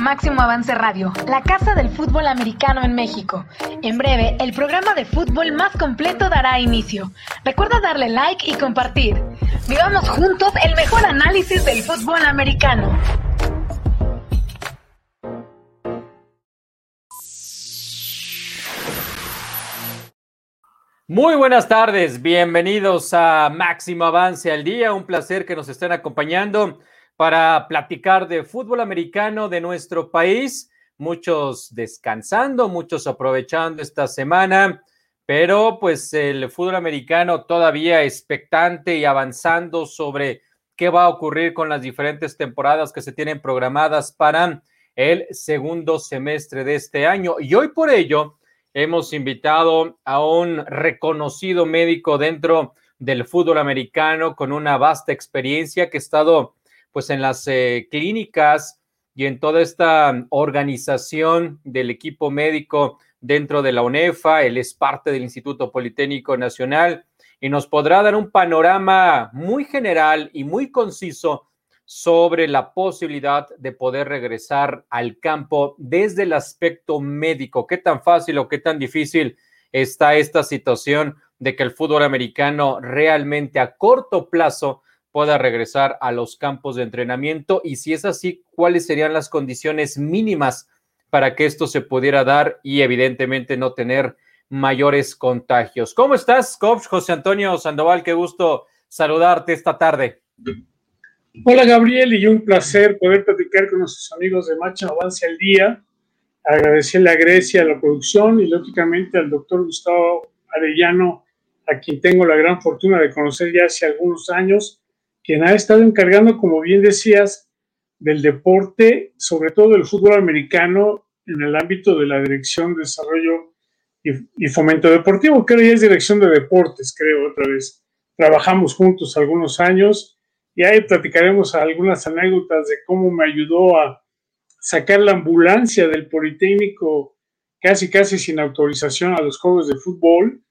Máximo Avance Radio, la casa del fútbol americano en México. En breve, el programa de fútbol más completo dará inicio. Recuerda darle like y compartir. Vivamos juntos el mejor análisis del fútbol americano. Muy buenas tardes, bienvenidos a Máximo Avance al Día. Un placer que nos estén acompañando para platicar de fútbol americano de nuestro país. Muchos descansando, muchos aprovechando esta semana, pero pues el fútbol americano todavía expectante y avanzando sobre qué va a ocurrir con las diferentes temporadas que se tienen programadas para el segundo semestre de este año. Y hoy por ello hemos invitado a un reconocido médico dentro del fútbol americano con una vasta experiencia que ha estado pues en las eh, clínicas y en toda esta organización del equipo médico dentro de la UNEFA, él es parte del Instituto Politécnico Nacional y nos podrá dar un panorama muy general y muy conciso sobre la posibilidad de poder regresar al campo desde el aspecto médico. ¿Qué tan fácil o qué tan difícil está esta situación de que el fútbol americano realmente a corto plazo pueda regresar a los campos de entrenamiento y si es así, cuáles serían las condiciones mínimas para que esto se pudiera dar y evidentemente no tener mayores contagios. ¿Cómo estás, coach José Antonio Sandoval? Qué gusto saludarte esta tarde. Hola Gabriel y un placer poder platicar con nuestros amigos de Macho Avance al Día. Agradecerle a Grecia, la producción y lógicamente al doctor Gustavo Arellano, a quien tengo la gran fortuna de conocer ya hace algunos años quien ha estado encargando, como bien decías, del deporte, sobre todo del fútbol americano, en el ámbito de la Dirección de Desarrollo y, Fomento Deportivo, que ya es Dirección de Deportes, creo, otra vez. Trabajamos juntos algunos años y ahí platicaremos algunas anécdotas de cómo me ayudó a sacar la ambulancia del Politécnico casi, casi sin autorización a los juegos de fútbol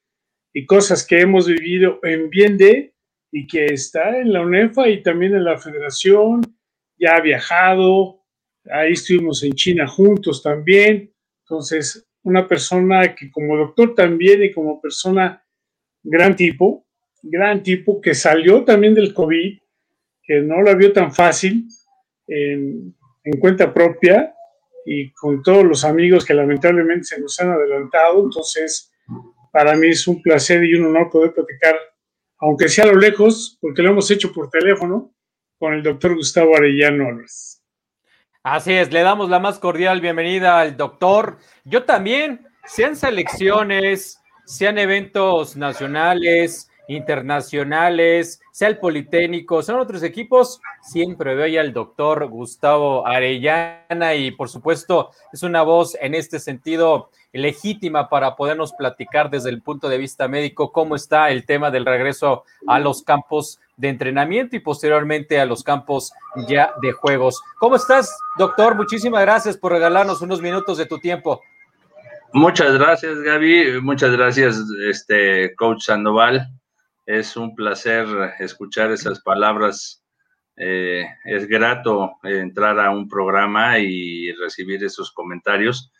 y cosas que hemos vivido en bien de y que está en la UNEFA y también en la federación, ya ha viajado, ahí estuvimos en China juntos también, entonces una persona que como doctor también y como persona gran tipo, gran tipo que salió también del COVID, que no lo vio tan fácil en, en cuenta propia y con todos los amigos que lamentablemente se nos han adelantado, entonces para mí es un placer y un honor poder platicar aunque sea a lo lejos, porque lo hemos hecho por teléfono, con el doctor Gustavo Arellano Álvarez. Así es, le damos la más cordial bienvenida al doctor. Yo también, sean selecciones, sean eventos nacionales, internacionales, sea el Politécnico, son otros equipos, siempre veo al doctor Gustavo Arellana y por supuesto es una voz en este sentido legítima para podernos platicar desde el punto de vista médico cómo está el tema del regreso a los campos de entrenamiento y posteriormente a los campos ya de juegos. ¿Cómo estás, doctor? Muchísimas gracias por regalarnos unos minutos de tu tiempo. Muchas gracias, Gaby. Muchas gracias, este coach Sandoval. Es un placer escuchar esas palabras. Eh, es grato entrar a un programa y recibir esos comentarios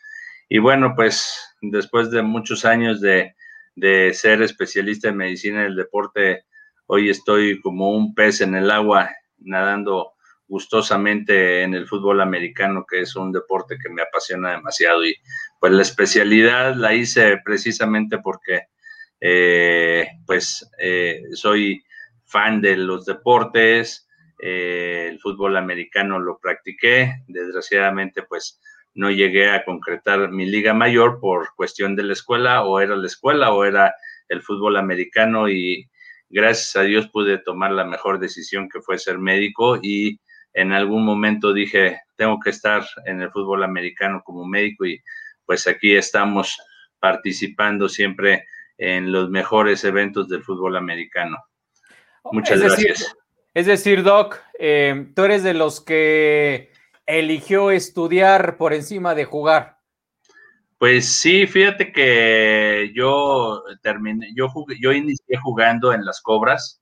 y bueno, pues después de muchos años de, ser especialista en medicina del deporte, hoy estoy como un pez en el agua, nadando gustosamente en el fútbol americano, que es un deporte que me apasiona demasiado. Y pues la especialidad la hice precisamente porque eh, pues eh, soy fan de los deportes, eh, el fútbol americano lo practiqué, desgraciadamente pues no llegué a concretar mi liga mayor por cuestión de la escuela, o era la escuela o era el fútbol americano y gracias a Dios pude tomar la mejor decisión que fue ser médico y en algún momento dije, tengo que estar en el fútbol americano como médico y pues aquí estamos participando siempre en los mejores eventos del fútbol americano. Muchas gracias. es decir, Doc, eh, tú eres de los que eligió estudiar por encima de jugar? Pues sí, fíjate que yo terminé, yo yo inicié jugando en las Cobras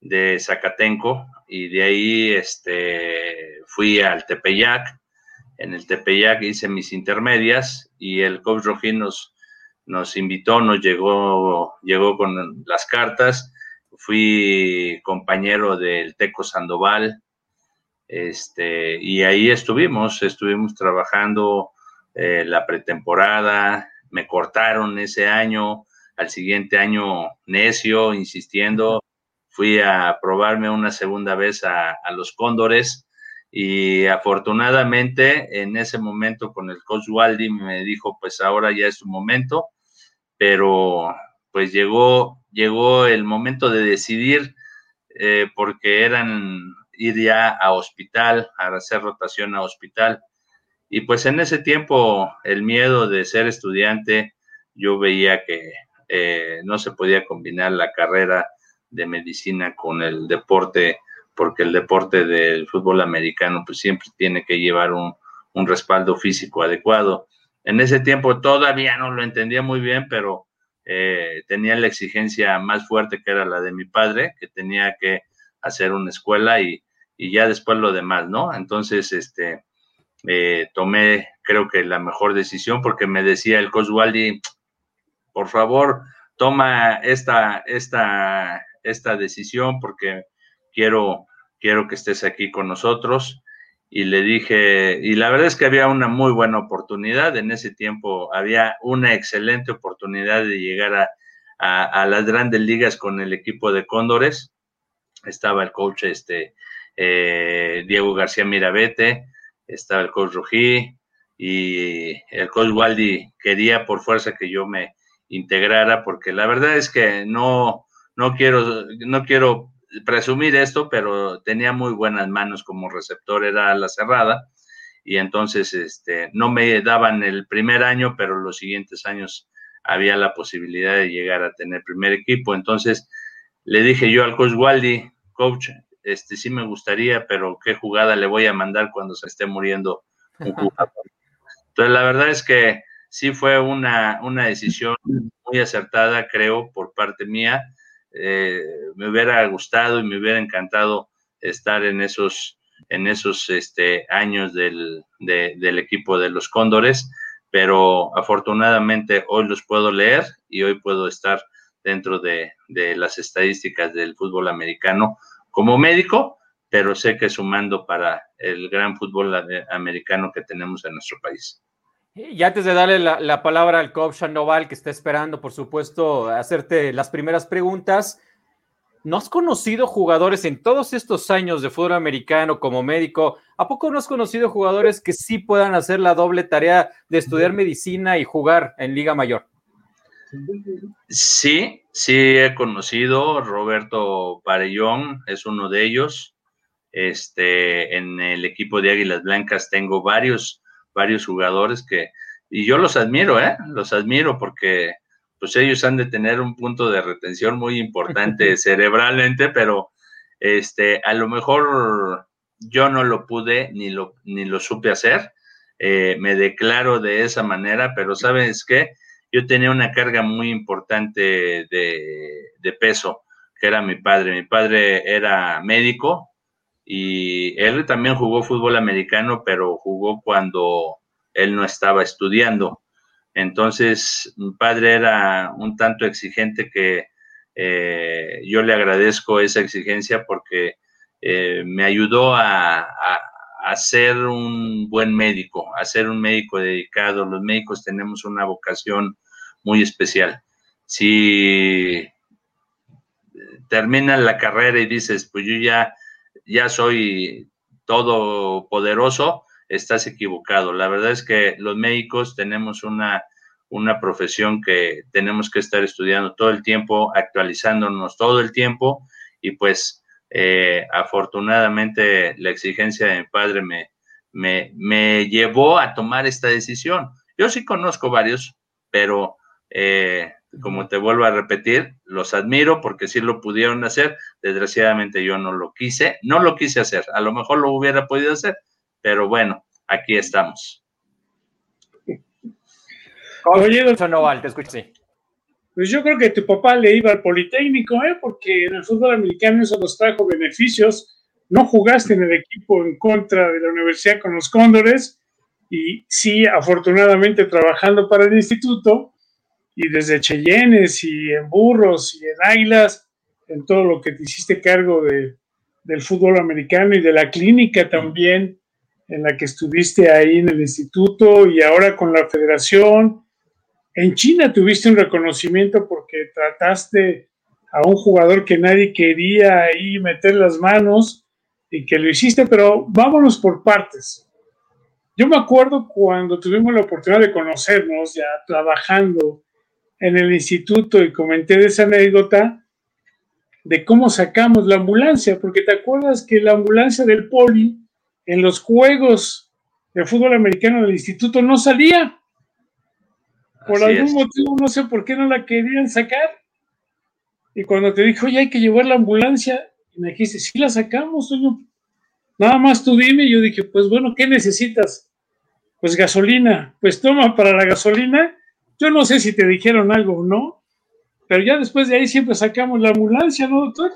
de Zacatenco y de ahí este, fui al Tepeyac en el Tepeyac hice mis intermedias y el coach Rojín nos, invitó, nos llegó, llegó con las cartas. Fui compañero del Teco Sandoval, este, y ahí estuvimos, estuvimos trabajando eh, la pretemporada, me cortaron ese año, al siguiente año necio, insistiendo, fui a probarme una segunda vez a, los Cóndores y afortunadamente en ese momento con el coach Waldi me dijo, pues ahora ya es tu momento, pero pues llegó, llegó el momento de decidir eh, porque eran ir ya a hospital, a hacer rotación a hospital. Y pues en ese tiempo el miedo de ser estudiante, yo veía que eh, no se podía combinar la carrera de medicina con el deporte porque el deporte del fútbol americano pues siempre tiene que llevar un, respaldo físico adecuado. En ese tiempo todavía no lo entendía muy bien, pero eh, tenía la exigencia más fuerte que era la de mi padre, que tenía que hacer una escuela y, ya después lo demás, ¿no? Entonces, este, eh, tomé creo que la mejor decisión porque me decía el coach Waldi, por favor, toma esta, esta, esta decisión porque quiero, quiero que estés aquí con nosotros. Y le dije, y la verdad es que había una muy buena oportunidad, en ese tiempo había una excelente oportunidad de llegar a, las grandes ligas con el equipo de Cóndores. Estaba el coach este, eh, Diego García Mirabete, estaba el coach Rují y el coach Waldi quería por fuerza que yo me integrara porque la verdad es que no, no quiero, no quiero presumir esto, pero tenía muy buenas manos como receptor, era la cerrada, y entonces este, no me daban el primer año, pero los siguientes años había la posibilidad de llegar a tener primer equipo. Entonces le dije yo al coach Waldi, coach, este sí me gustaría, pero qué jugada le voy a mandar cuando se esté muriendo un jugador. Entonces la verdad es que sí fue una, una decisión muy acertada, creo, por parte mía eh, me hubiera gustado y me hubiera encantado estar en esos, en esos este, años del, del equipo de los Cóndores, pero afortunadamente hoy los puedo leer y hoy puedo estar dentro de, de las estadísticas del fútbol americano como médico, pero sé que sumando para el gran fútbol americano que tenemos en nuestro país. Y antes de darle la, palabra al coach Sandoval, que está esperando, por supuesto, hacerte las primeras preguntas, ¿no has conocido jugadores en todos estos años de fútbol americano como médico? ¿A poco no has conocido jugadores que sí puedan hacer la doble tarea de estudiar medicina y jugar en Liga Mayor? Sí, sí he conocido. Roberto Parellón es uno de ellos. Este, en el equipo de Águilas Blancas tengo varios varios jugadores que, y yo los admiro, ¿eh? Los admiro porque pues ellos han de tener un punto de retención muy importante cerebralmente, pero este, a lo mejor yo no lo pude ni lo, ni lo supe hacer. Eh, me declaro de esa manera, pero ¿sabes qué? Yo tenía una carga muy importante de, de peso, que era mi padre. Mi padre era médico, y él también jugó fútbol americano, pero jugó cuando él no estaba estudiando. Entonces, mi padre era un tanto exigente que eh, yo le agradezco esa exigencia porque eh, me ayudó a, a, ser un buen médico, a ser un médico dedicado. Los médicos tenemos una vocación muy especial. Si terminas la carrera y dices, pues yo ya ya soy todopoderoso, estás equivocado. La verdad es que los médicos tenemos una, una profesión que tenemos que estar estudiando todo el tiempo, actualizándonos todo el tiempo y pues eh, afortunadamente la exigencia de mi padre me, me, me, llevó a tomar esta decisión. Yo sí conozco varios, pero eh, como te vuelvo a repetir, los admiro porque sí lo pudieron hacer. Desgraciadamente yo no lo quise, no lo quise hacer. A lo mejor lo hubiera podido hacer, pero bueno, aquí estamos. Oye, Noval, te escucho. Pues yo creo que tu papá le iba al Politécnico, ¿eh? porque en el fútbol americano eso nos trajo beneficios. No jugaste en el equipo en contra de la universidad con los Cóndores, y sí, afortunadamente trabajando para el instituto y desde Cheyennes y en Burros y en Águilas, en todo lo que te hiciste cargo de, del fútbol americano y de la clínica también en la que estuviste ahí en el instituto y ahora con la federación. En China tuviste un reconocimiento porque trataste a un jugador que nadie quería ahí meter las manos y que lo hiciste, pero vámonos por partes. Yo me acuerdo cuando tuvimos la oportunidad de conocernos ya trabajando en el instituto y comenté de esa anécdota de cómo sacamos la ambulancia, porque te acuerdas que la ambulancia del poli en los juegos de fútbol americano del instituto no salía. Por algún motivo, no sé por qué no la querían sacar. Y cuando te dijo, oye, hay que llevar la ambulancia, y me dijiste, sí la sacamos, Nada más tú dime. yo dije, pues bueno, ¿qué necesitas? Pues gasolina. Pues toma para la gasolina. Yo no sé si te dijeron algo o no, pero ya después de ahí siempre sacamos la ambulancia, ¿no, doctor?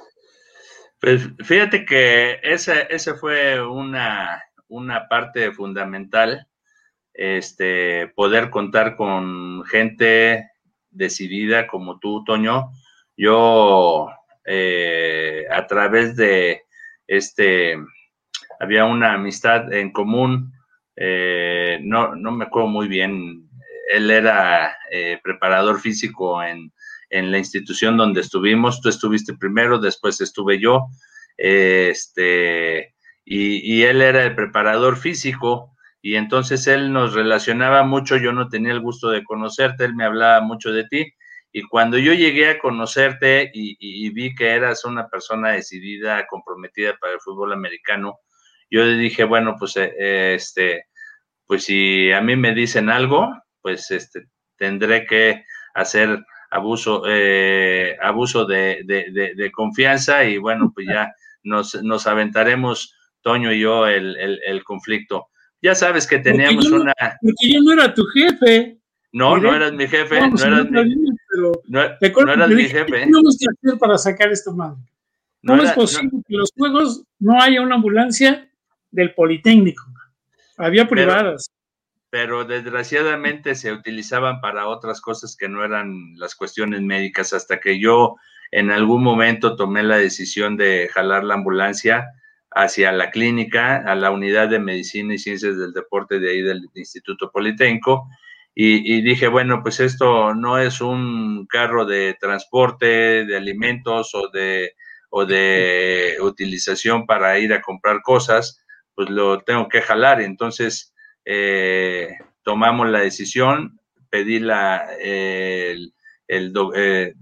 Pues fíjate que ese, ese fue una, una parte fundamental, este, poder contar con gente decidida como tú, Toño, yo, eh, a través de este, había una amistad en común, eh, no, no me acuerdo muy bien, él era eh, preparador físico en, en, la institución donde estuvimos, tú estuviste primero, después estuve yo, este, y, y, él era el preparador físico, y entonces él nos relacionaba mucho, yo no tenía el gusto de conocerte, él me hablaba mucho de ti, y cuando yo llegué a conocerte y, vi que eras una persona decidida, comprometida para el fútbol americano, yo le dije, bueno, pues eh, este, pues si a mí me dicen algo, pues este, tendré que hacer abuso, eh, abuso de, confianza y bueno, pues ya nos, nos aventaremos, Toño y yo, el, el, conflicto. Ya sabes que teníamos una... Porque yo no era tu jefe. No, no eras mi jefe, no, eras mi, no, no eras mi jefe. ¿Qué tenemos que hacer para sacar esto madre? No, es posible que los juegos no haya una ambulancia del Politécnico. Había privadas. Pero, desgraciadamente se utilizaban para otras cosas que no eran las cuestiones médicas, hasta que yo en algún momento tomé la decisión de jalar la ambulancia hacia la clínica, a la unidad de medicina y ciencias del deporte de ahí del Instituto Politécnico, y, dije, bueno, pues esto no es un carro de transporte de alimentos o de, o de utilización para ir a comprar cosas, pues lo tengo que jalar. Entonces, eh, tomamos la decisión, pedí la, el, el, eh,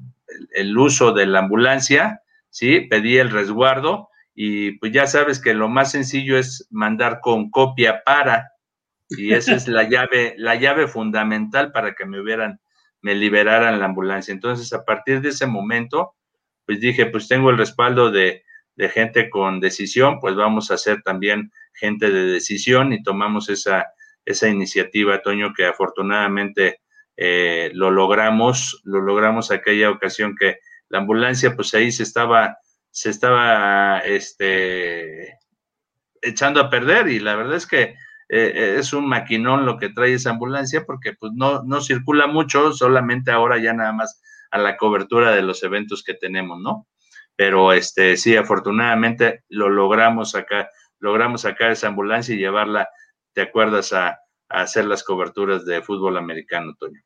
el, uso de la ambulancia, ¿sí? Pedí el resguardo y pues ya sabes que lo más sencillo es mandar con copia para y esa es la llave, la llave fundamental para que me hubieran, me liberaran la ambulancia. Entonces, a partir de ese momento, pues dije, pues tengo el respaldo de, de gente con decisión, pues vamos a ser también gente de decisión y tomamos esa, esa iniciativa, Toño, que afortunadamente eh, lo logramos, lo logramos aquella ocasión que la ambulancia, pues ahí se estaba, se estaba, este, echando a perder y la verdad es que eh, eh, es un maquinón lo que trae esa ambulancia porque pues no, no circula mucho, solamente ahora ya nada más a la cobertura de los eventos que tenemos, ¿no? Pero este sí, afortunadamente lo logramos acá, logramos sacar esa ambulancia y llevarla, ¿te acuerdas? A, a hacer las coberturas de fútbol americano, Toño.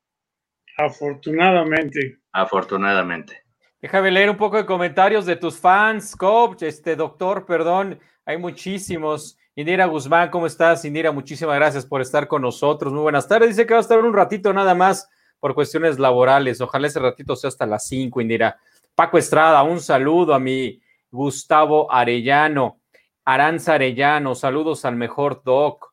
Afortunadamente. Afortunadamente. Déjame leer un poco de comentarios de tus fans, coach, este doctor, perdón, hay muchísimos. Indira Guzmán, ¿cómo estás? Indira, muchísimas gracias por estar con nosotros. Muy buenas tardes. Dice que va a estar un ratito nada más por cuestiones laborales. Ojalá ese ratito sea hasta las 5, Indira. Paco Estrada, un saludo a mi Gustavo Arellano. Aranza Arellano, saludos al mejor doc.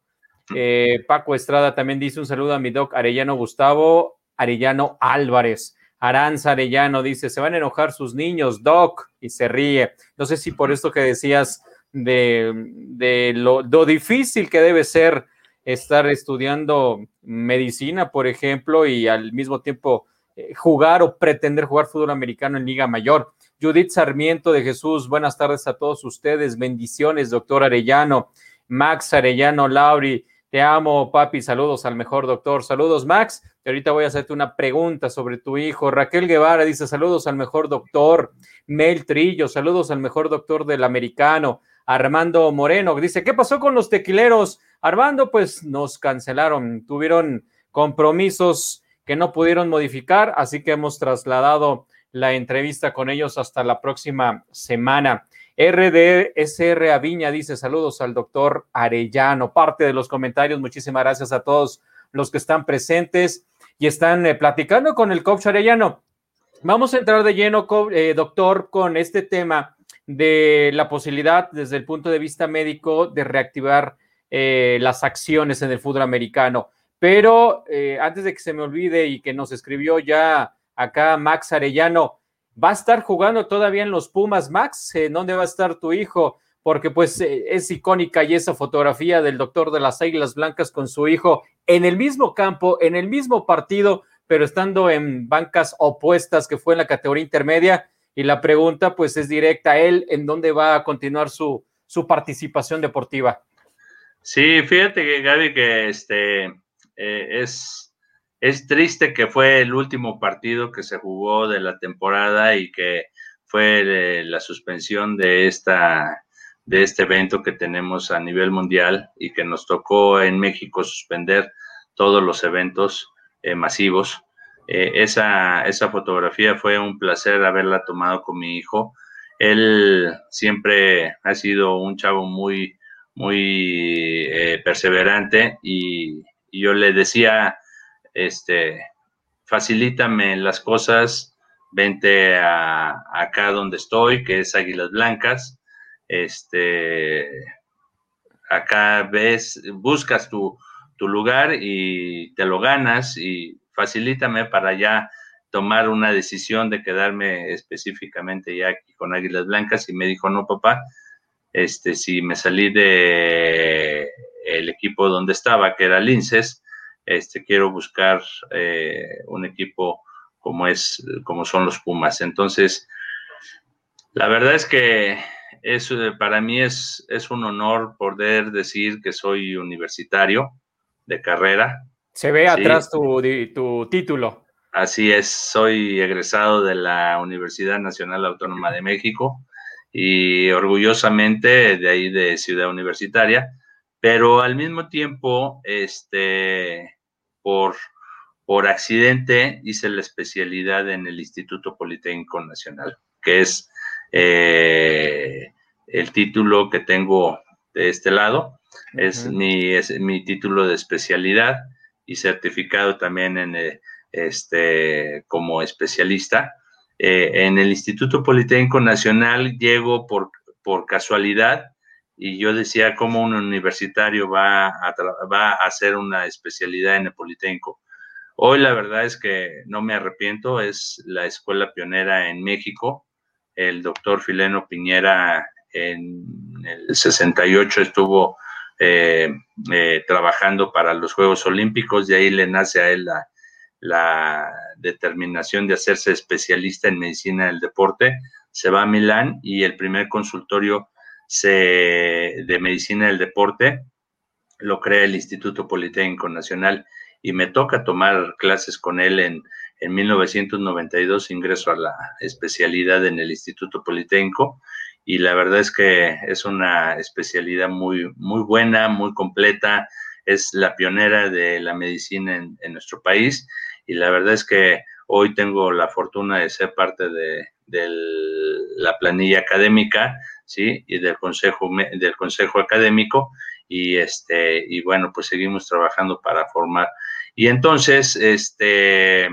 Eh, Paco Estrada también dice un saludo a mi doc Arellano Gustavo Arellano Álvarez. Aranza Arellano dice, se van a enojar sus niños, doc, y se ríe. No sé si por esto que decías de, lo, difícil que debe ser estar estudiando medicina, por ejemplo, y al mismo tiempo eh, jugar o pretender jugar fútbol americano en Liga Mayor. Judith Sarmiento de Jesús, buenas tardes a todos ustedes, bendiciones, doctor Arellano, Max Arellano, Lauri, Te amo, papi. Saludos al mejor doctor. Saludos, Max. Y ahorita voy a hacerte una pregunta sobre tu hijo. Raquel Guevara dice: Saludos al mejor doctor. Mel Trillo, saludos al mejor doctor del americano. Armando Moreno dice: ¿Qué pasó con los tequileros? Armando, pues nos cancelaron. Tuvieron compromisos que no pudieron modificar, así que hemos trasladado la entrevista con ellos hasta la próxima semana. RDSR Aviña dice saludos al doctor Arellano. Parte de los comentarios, muchísimas gracias a todos los que están presentes y están eh, platicando con el coach Arellano. Vamos a entrar de lleno, eh, doctor, con este tema de la posibilidad desde el punto de vista médico de reactivar eh, las acciones en el fútbol americano. Pero antes de que se me olvide y que nos escribió ya acá Max Arellano, ¿Va a estar jugando todavía en los Pumas, Max? ¿En dónde va a estar tu hijo? Porque pues eh, es icónica y esa fotografía del doctor de las Águilas Blancas con su hijo en el mismo campo, en el mismo partido, pero estando en bancas opuestas que fue en la categoría intermedia. Y la pregunta pues es directa a él, ¿en dónde va a continuar su, su participación deportiva? Sí, fíjate que Gaby, que este eh, es es triste que fue el último partido que se jugó de la temporada y que fue la suspensión de esta de este evento que tenemos a nivel mundial y que nos tocó en México suspender todos los eventos eh, masivos. Eh, esa, esa fotografía fue un placer haberla tomado con mi hijo. Él siempre ha sido un chavo muy, muy eh, perseverante y yo le decía este, facilítame las cosas, vente a, acá donde estoy, que es Águilas Blancas, este, acá ves, buscas tu, tu lugar y te lo ganas y facilítame para ya tomar una decisión de quedarme específicamente ya aquí con Águilas Blancas. Y me dijo, no, papá, este, si me salí de el equipo donde estaba, que era Linces, este, quiero buscar eh, un equipo como, es, como son los Pumas. Entonces, la verdad es que es, para mí es, es un honor poder decir que soy universitario de carrera. Se ve atrás tu, tu título. Así es, soy egresado de la Universidad Nacional Autónoma de México y orgullosamente de ahí de Ciudad Universitaria, pero al mismo tiempo, este, por, por accidente hice la especialidad en el Instituto Politécnico Nacional, que es eh, el título que tengo de este lado. Es, mi, mi título de especialidad y certificado también en, eh, este, como especialista. Eh, en el Instituto Politécnico Nacional llego por, por casualidad y yo decía cómo un universitario va a, va a hacer una especialidad en el Politécnico. Hoy la verdad es que no me arrepiento, es la escuela pionera en México. El doctor Fileno Piñera en el 68 estuvo eh, eh, trabajando para los Juegos Olímpicos, de ahí le nace a él la, la determinación de hacerse especialista en medicina del deporte. Se va a Milán y el primer consultorio de Medicina del Deporte, lo crea el Instituto Politécnico Nacional y me toca tomar clases con él en, en 1992, ingreso a la especialidad en el Instituto Politécnico y la verdad es que es una especialidad muy, muy buena, muy completa, es la pionera de la medicina en, nuestro país y la verdad es que hoy tengo la fortuna de ser parte de la planilla académica ¿sí? Y del consejo, del consejo académico y este, y bueno, pues seguimos trabajando para formar. Y entonces, este,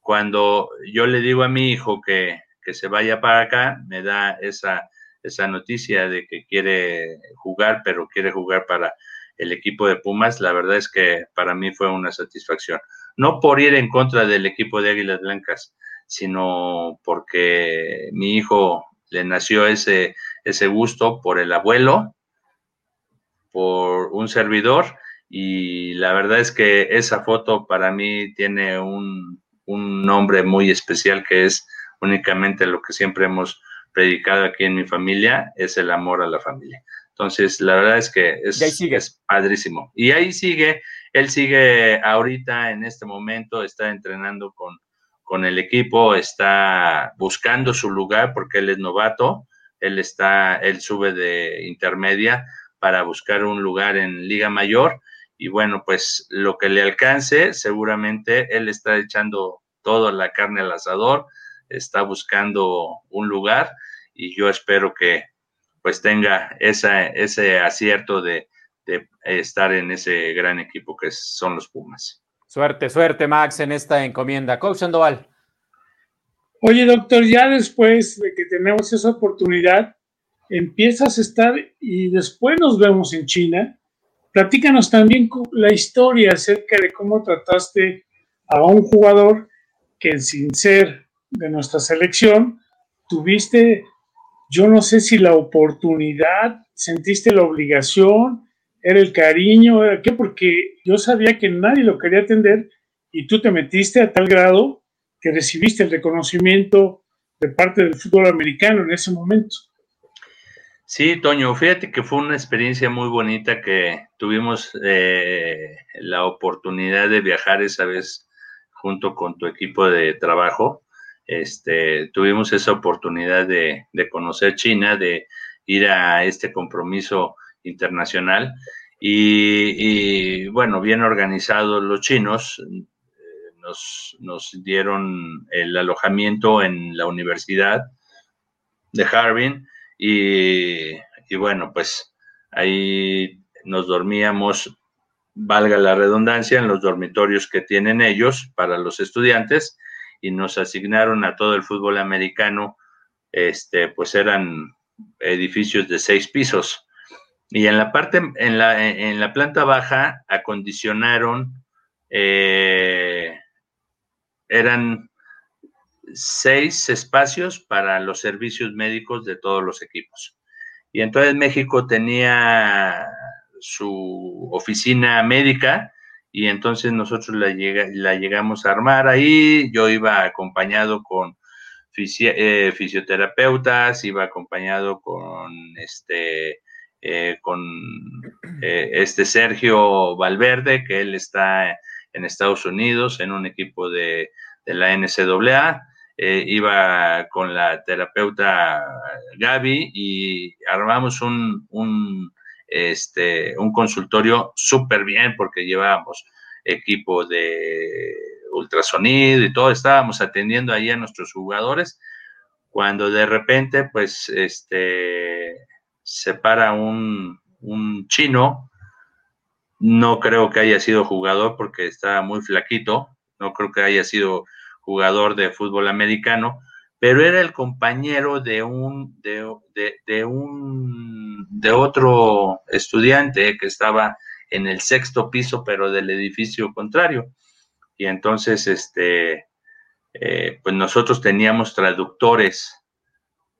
cuando yo le digo a mi hijo que, que se vaya para acá, me da esa, esa noticia de que quiere jugar, pero quiere jugar para el equipo de Pumas, la verdad es que para mí fue una satisfacción. No por ir en contra del equipo de Águilas Blancas, sino porque mi hijo le nació ese, ese gusto por el abuelo, por un servidor, y la verdad es que esa foto para mí tiene un, nombre muy especial que es únicamente lo que siempre hemos predicado aquí en mi familia, es el amor a la familia. Entonces, la verdad es que es, es padrísimo. Y ahí sigue, él sigue ahorita en este momento, está entrenando con, con el equipo, está buscando su lugar porque él es novato, él está, él sube de intermedia para buscar un lugar en Liga Mayor y bueno, pues lo que le alcance, seguramente él está echando toda la carne al asador, está buscando un lugar y yo espero que pues tenga ese acierto de, de estar en ese gran equipo que son los Pumas. Suerte, suerte, Max, en esta encomienda. Coach Sandoval. Oye, doctor, ya después de que tenemos esa oportunidad, empiezas a estar y después nos vemos en China. Platícanos también la historia acerca de cómo trataste a un jugador que sin ser de nuestra selección, tuviste, yo no sé si la oportunidad, sentiste la obligación, era el cariño, era qué, porque yo sabía que nadie lo quería atender y tú te metiste a tal grado que recibiste el reconocimiento de parte del fútbol americano en ese momento. Sí, Toño, fíjate que fue una experiencia muy bonita que tuvimos eh, la oportunidad de viajar esa vez junto con tu equipo de trabajo. Este, tuvimos esa oportunidad de, conocer China, de ir a este compromiso internacional y, bueno, bien organizados los chinos, nos, dieron el alojamiento en la Universidad de Harbin y, bueno, pues ahí nos dormíamos, valga la redundancia, en los dormitorios que tienen ellos para los estudiantes y nos asignaron a todo el fútbol americano, este, pues eran edificios de seis pisos. Y en la parte, en la, en la planta baja, acondicionaron, eh, eran seis espacios para los servicios médicos de todos los equipos. Y entonces México tenía su oficina médica y entonces nosotros la, la llegamos a armar ahí. Yo iba acompañado con eh, fisioterapeutas, iba acompañado con este, eh, con eh, este Sergio Valverde, que él está en Estados Unidos en un equipo de, la NCAA. Eh, iba con la terapeuta Gaby y armamos un, un, este, un consultorio súper bien porque llevábamos equipo de ultrasonido y todo, estábamos atendiendo ahí a nuestros jugadores, cuando de repente, pues, este, se para un, un chino, no creo que haya sido jugador porque estaba muy flaquito, no creo que haya sido jugador de fútbol americano, pero era el compañero de un, de, un, de otro estudiante que estaba en el sexto piso, pero del edificio contrario. Y entonces, este, eh, pues nosotros teníamos traductores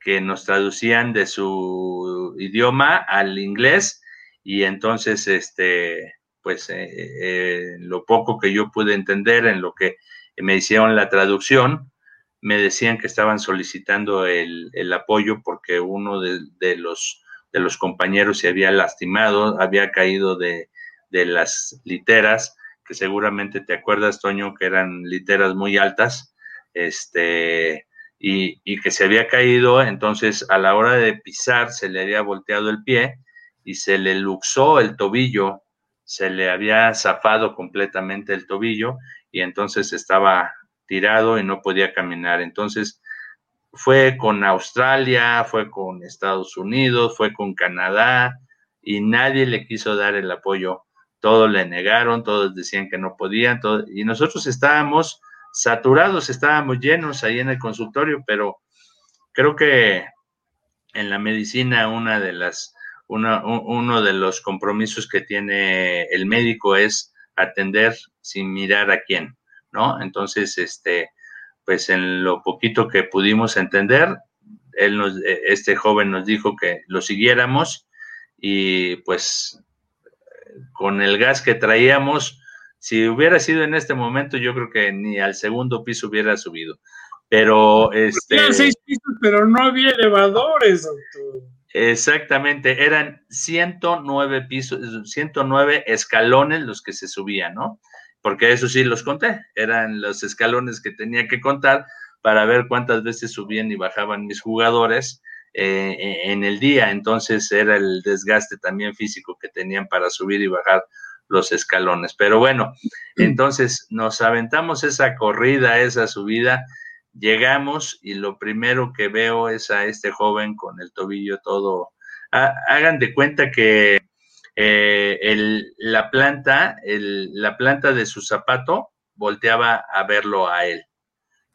que nos traducían de su idioma al inglés y entonces, este, pues eh, eh, lo poco que yo pude entender en lo que me hicieron la traducción, me decían que estaban solicitando el, apoyo porque uno de, los, de los compañeros se había lastimado, había caído de, las literas, que seguramente te acuerdas, Toño, que eran literas muy altas, este, y, y, que se había caído, entonces a la hora de pisar se le había volteado el pie y se le luxó el tobillo, se le había zafado completamente el tobillo y entonces estaba tirado y no podía caminar. Entonces fue con Australia, fue con Estados Unidos, fue con Canadá y nadie le quiso dar el apoyo. Todos le negaron, todos decían que no podían, y nosotros estábamos saturados, estábamos llenos ahí en el consultorio, pero creo que en la medicina una de las, uno de los compromisos que tiene el médico es atender sin mirar a quién, ¿no? Entonces, este, pues en lo poquito que pudimos entender, él nos, e, este joven nos dijo que lo siguiéramos y pues con el gas que traíamos, si hubiera sido en este momento, yo creo que ni al segundo piso hubiera subido. Pero este. seis pisos, pero no había elevadores, doctor. Exactamente, eran 109 pisos, 109 escalones los que se subían, ¿no? Porque eso sí los conté, eran los escalones que tenía que contar para ver cuántas veces subían y bajaban mis jugadores eh, en el día. Entonces era el desgaste también físico que tenían para subir y bajar los escalones. Pero bueno, entonces nos aventamos esa corrida, esa subida Llegamos y lo primero que veo es a este joven con el tobillo todo. hagan de cuenta que eh, la planta, la planta de su zapato volteaba a verlo a él.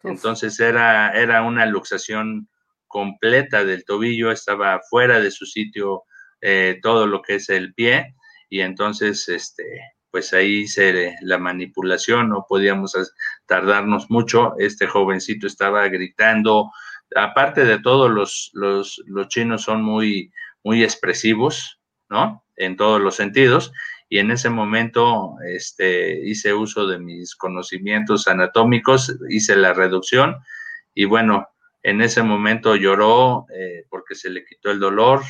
Entonces era, era una luxación completa del tobillo, estaba fuera de su sitio eh, todo lo que es el pie y entonces este pues ahí se la manipulación, no podíamos tardarnos mucho, este jovencito estaba gritando, aparte de todo, los, los, los chinos son muy, muy expresivos, ¿no? En todos los sentidos, y en ese momento este, hice uso de mis conocimientos anatómicos, hice la reducción, y bueno, en ese momento lloró eh, porque se le quitó el dolor,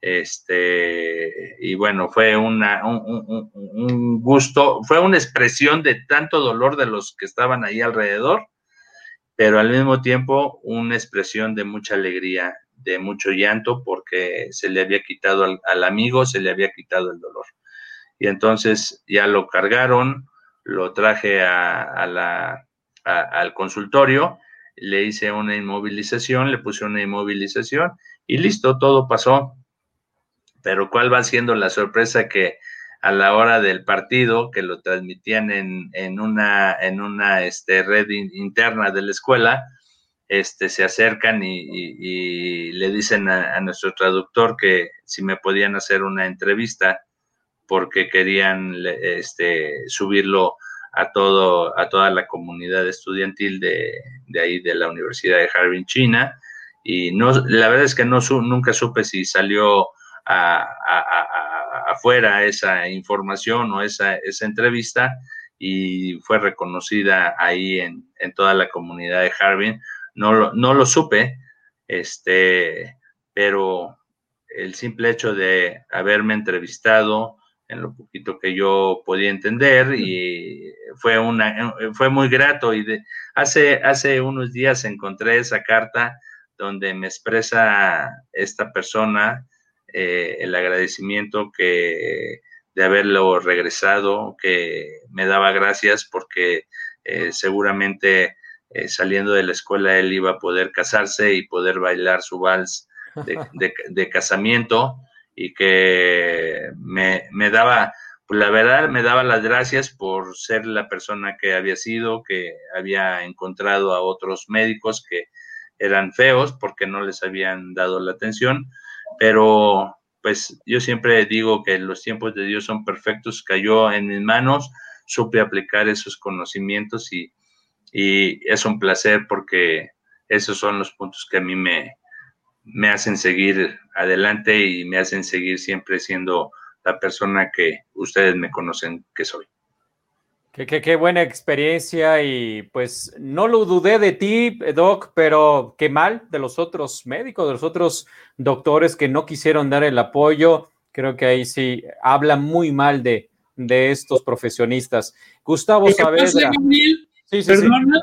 este, y bueno, fue una, un, gusto, fue una expresión de tanto dolor de los que estaban ahí alrededor, pero al mismo tiempo una expresión de mucha alegría, de mucho llanto, porque se le había quitado al, amigo, se le había quitado el dolor. Y entonces ya lo cargaron, lo traje al consultorio, le hice una inmovilización, le puse una inmovilización y listo, todo pasó pero ¿cuál va siendo la sorpresa que a la hora del partido, que lo transmitían en, una, en una este, red interna de la escuela, este, se acercan y, le dicen a, nuestro traductor que si me podían hacer una entrevista porque querían este, subirlo a, todo, a toda la comunidad estudiantil de, ahí de la Universidad de Harbin, China. Y no, la verdad es que no, nunca supe si salió afuera esa información o esa, esa entrevista y fue reconocida ahí en, toda la comunidad de Harbin. No lo, no lo supe, este, pero el simple hecho de haberme entrevistado en lo poquito que yo podía entender y fue una fue muy grato y de, hace hace unos días encontré esa carta donde me expresa esta persona eh, el agradecimiento que de haberlo regresado, que me daba gracias porque eh, seguramente eh, saliendo de la escuela él iba a poder casarse y poder bailar su vals de, casamiento y que me, me, daba, pues la verdad me daba las gracias por ser la persona que había sido, que había encontrado a otros médicos que eran feos porque no les habían dado la atención pero pues yo siempre digo que los tiempos de Dios son perfectos, cayó en mis manos, supe aplicar esos conocimientos y, es un placer porque esos son los puntos que a mí me, me hacen seguir adelante y me hacen seguir siempre siendo la persona que ustedes me conocen que soy. Qué, buena experiencia y pues no lo dudé de ti, Doc, pero qué mal de los otros médicos, de los otros doctores que no quisieron dar el apoyo. Creo que ahí sí habla muy mal de, de estos profesionistas. Gustavo Saavedra. sí, perdona,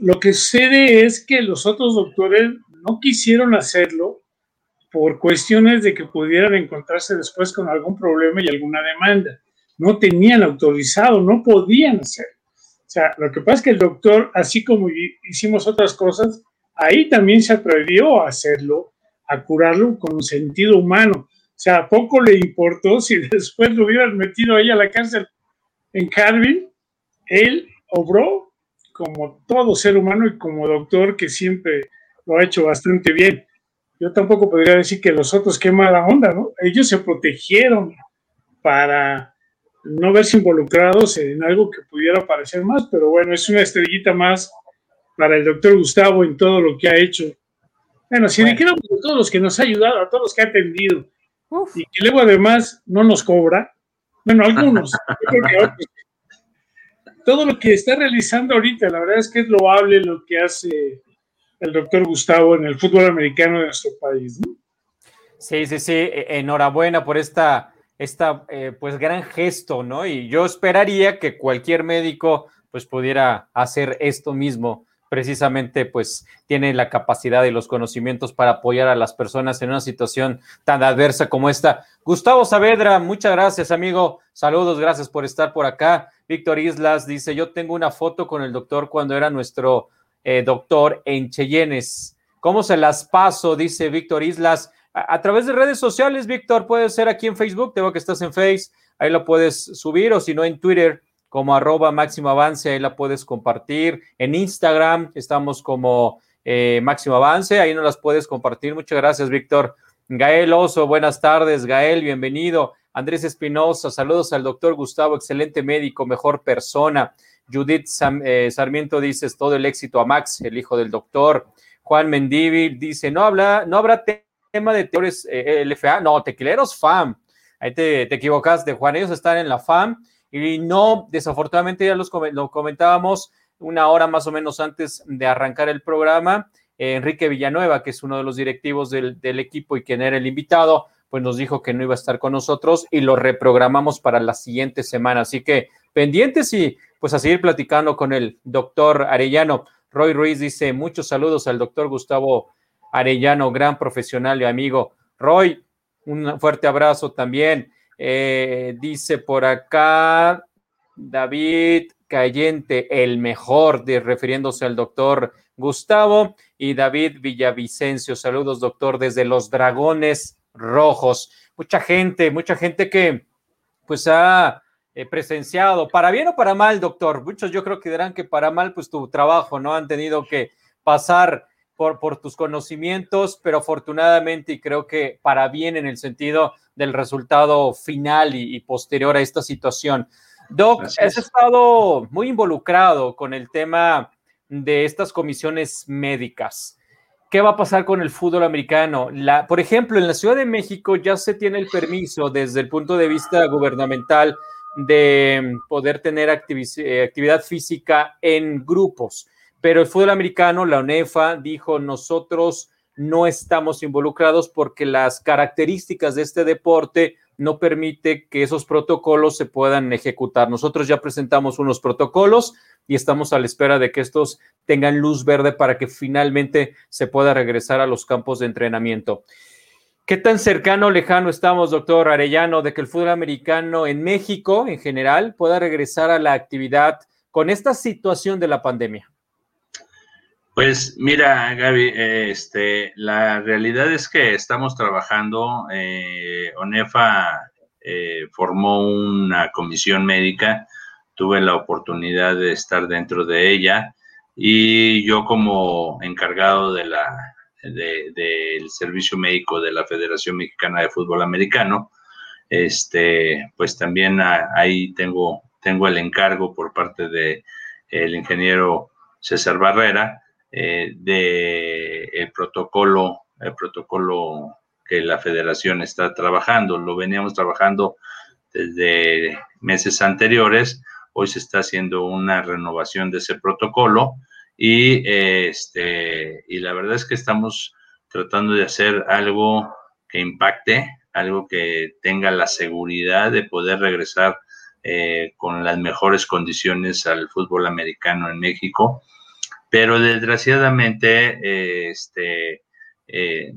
lo que sucede es que los otros doctores no quisieron hacerlo por cuestiones de que pudieran encontrarse después con algún problema y alguna demanda no tenían autorizado, no podían hacerlo. O sea, lo que pasa es que el doctor, así como hicimos otras cosas, ahí también se atrevió a hacerlo, a curarlo con sentido humano. O sea, poco le importó si después lo hubieran metido ahí a la cárcel en Carvin. Él obró como todo ser humano y como doctor que siempre lo ha hecho bastante bien. Yo tampoco podría decir que los otros qué mala onda, ¿no? Ellos se protegieron para no verse involucrados en algo que pudiera parecer más, pero bueno, es una estrellita más para el doctor Gustavo en todo lo que ha hecho. Bueno, si bueno. dijéramos a todos los que nos ha ayudado, a todos los que ha atendido, y que luego además no nos cobra, bueno, algunos, todo lo que está realizando ahorita, la verdad es que es loable lo que hace el doctor Gustavo en el fútbol americano de nuestro país. Sí, sí, sí, e, enhorabuena por esta, esta eh, pues gran gesto, ¿no? Y yo esperaría que cualquier médico pues pudiera hacer esto mismo precisamente pues tiene la capacidad y los conocimientos para apoyar a las personas en una situación tan adversa como esta. Gustavo Saavedra, muchas gracias, amigo. Saludos, gracias por estar por acá. Víctor Islas dice, yo tengo una foto con el doctor cuando era nuestro eh, doctor en Cheyennes. ¿Cómo se las paso? Dice Víctor Islas. A, través de redes sociales, Víctor, puede ser aquí en Facebook, tengo que estás en Face, ahí lo puedes subir o si no en Twitter como arroba máximo avance, ahí la puedes compartir. En Instagram estamos como eh, máximo avance, ahí no las puedes compartir. Muchas gracias, Víctor. Gael Oso, buenas tardes. Gael, bienvenido. Andrés Espinosa, saludos al doctor Gustavo, excelente médico, mejor persona. Judith eh, Sarmiento dice todo el éxito a Max, el hijo del doctor. Juan Mendívil dice, no, habla, no habrá tema de teores eh, LFA, no, tequileros FAM. Ahí te, te equivocaste, Juan, ellos están en la FAM y no, desafortunadamente ya los, lo comentábamos una hora más o menos antes de arrancar el programa. Enrique Villanueva, que es uno de los directivos del, equipo y quien era el invitado, pues nos dijo que no iba a estar con nosotros y lo reprogramamos para la siguiente semana. Así que pendientes y pues a seguir platicando con el doctor Arellano. Roy Ruiz dice muchos saludos al doctor Gustavo Arellano, gran profesional y amigo. Roy, un fuerte abrazo también. Eh, dice por acá David Cayente, el mejor, refiriéndose al doctor Gustavo, y David Villavicencio. Saludos, doctor, desde los Dragones Rojos. Mucha gente, mucha gente que pues ha eh, presenciado, para bien o para mal, doctor. Muchos yo creo que dirán que para mal, pues tu trabajo, ¿no? Han tenido que pasar por, por tus conocimientos, pero afortunadamente, y creo que para bien en el sentido del resultado final y, posterior a esta situación. Doc, has estado muy involucrado con el tema de estas comisiones médicas. ¿Qué va a pasar con el fútbol americano? La, por ejemplo, en la Ciudad de México ya se tiene el permiso desde el punto de vista gubernamental de poder tener eh, actividad física en grupos, pero el fútbol americano, la UNEFA, dijo nosotros no estamos involucrados porque las características de este deporte no permite que esos protocolos se puedan ejecutar. Nosotros ya presentamos unos protocolos y estamos a la espera de que estos tengan luz verde para que finalmente se pueda regresar a los campos de entrenamiento. ¿Qué tan cercano o lejano estamos, doctor Arellano, de que el fútbol americano en México en general pueda regresar a la actividad con esta situación de la pandemia? Pues mira, Gaby, este, la realidad es que estamos trabajando, eh, ONEFA eh, formó una comisión médica, tuve la oportunidad de estar dentro de ella y yo como encargado de la del servicio médico de la Federación Mexicana de Fútbol Americano, este, pues también ahí tengo, tengo el encargo por parte de el ingeniero César Barrera eh, de el protocolo, el protocolo que la federación está trabajando. Lo veníamos trabajando desde meses anteriores. Hoy se está haciendo una renovación de ese protocolo y, este, y la verdad es que estamos tratando de hacer algo que impacte, algo que tenga la seguridad de poder regresar eh, con las mejores condiciones al fútbol americano en México pero desgraciadamente eh, este, eh,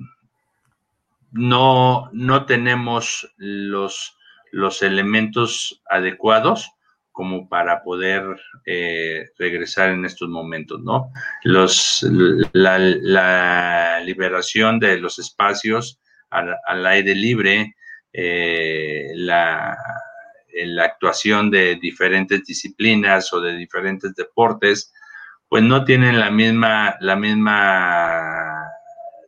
no, no tenemos los, los elementos adecuados como para poder eh, regresar en estos momentos, ¿no? Los, la, liberación de los espacios al, aire libre, la, la actuación de diferentes disciplinas o de diferentes deportes, pues no tienen la misma, la misma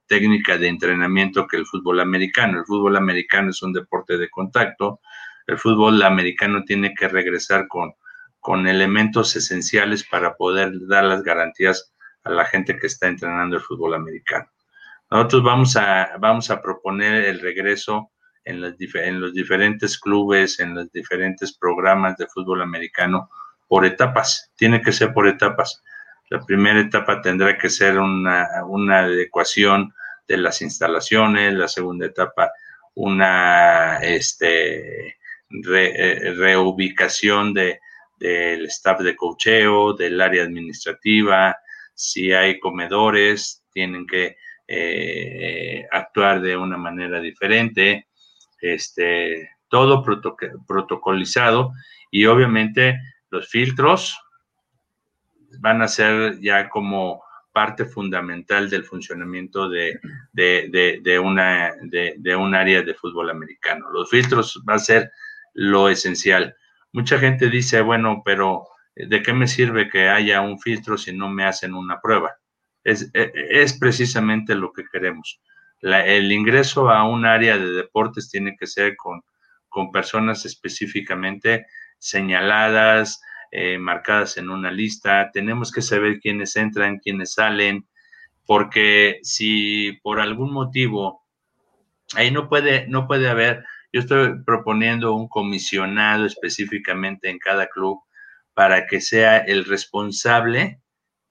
técnica de entrenamiento que el fútbol americano. El fútbol americano es un deporte de contacto. El fútbol americano tiene que regresar con, con elementos esenciales para poder dar las garantías a la gente que está entrenando el fútbol americano. Nosotros vamos a, vamos a proponer el regreso en en los diferentes clubes, en los diferentes programas de fútbol americano por etapas. Tiene que ser por etapas. La primera etapa tendrá que ser una, adecuación de las instalaciones, la segunda etapa una este, eh, reubicación de, del staff de cocheo, del área administrativa, si hay comedores, tienen que eh, actuar de una manera diferente, este, todo protocolizado y obviamente los filtros van a ser ya como parte fundamental del funcionamiento de, una, de, un área de fútbol americano. Los filtros va a ser lo esencial. Mucha gente dice, bueno, pero ¿de qué me sirve que haya un filtro si no me hacen una prueba? Es, e, es precisamente lo que queremos. el ingreso a un área de deportes tiene que ser con, con personas específicamente señaladas, eh, marcadas en una lista, tenemos que saber quiénes entran, quiénes salen, porque si por algún motivo ahí no puede, no puede haber, yo estoy proponiendo un comisionado específicamente en cada club para que sea el responsable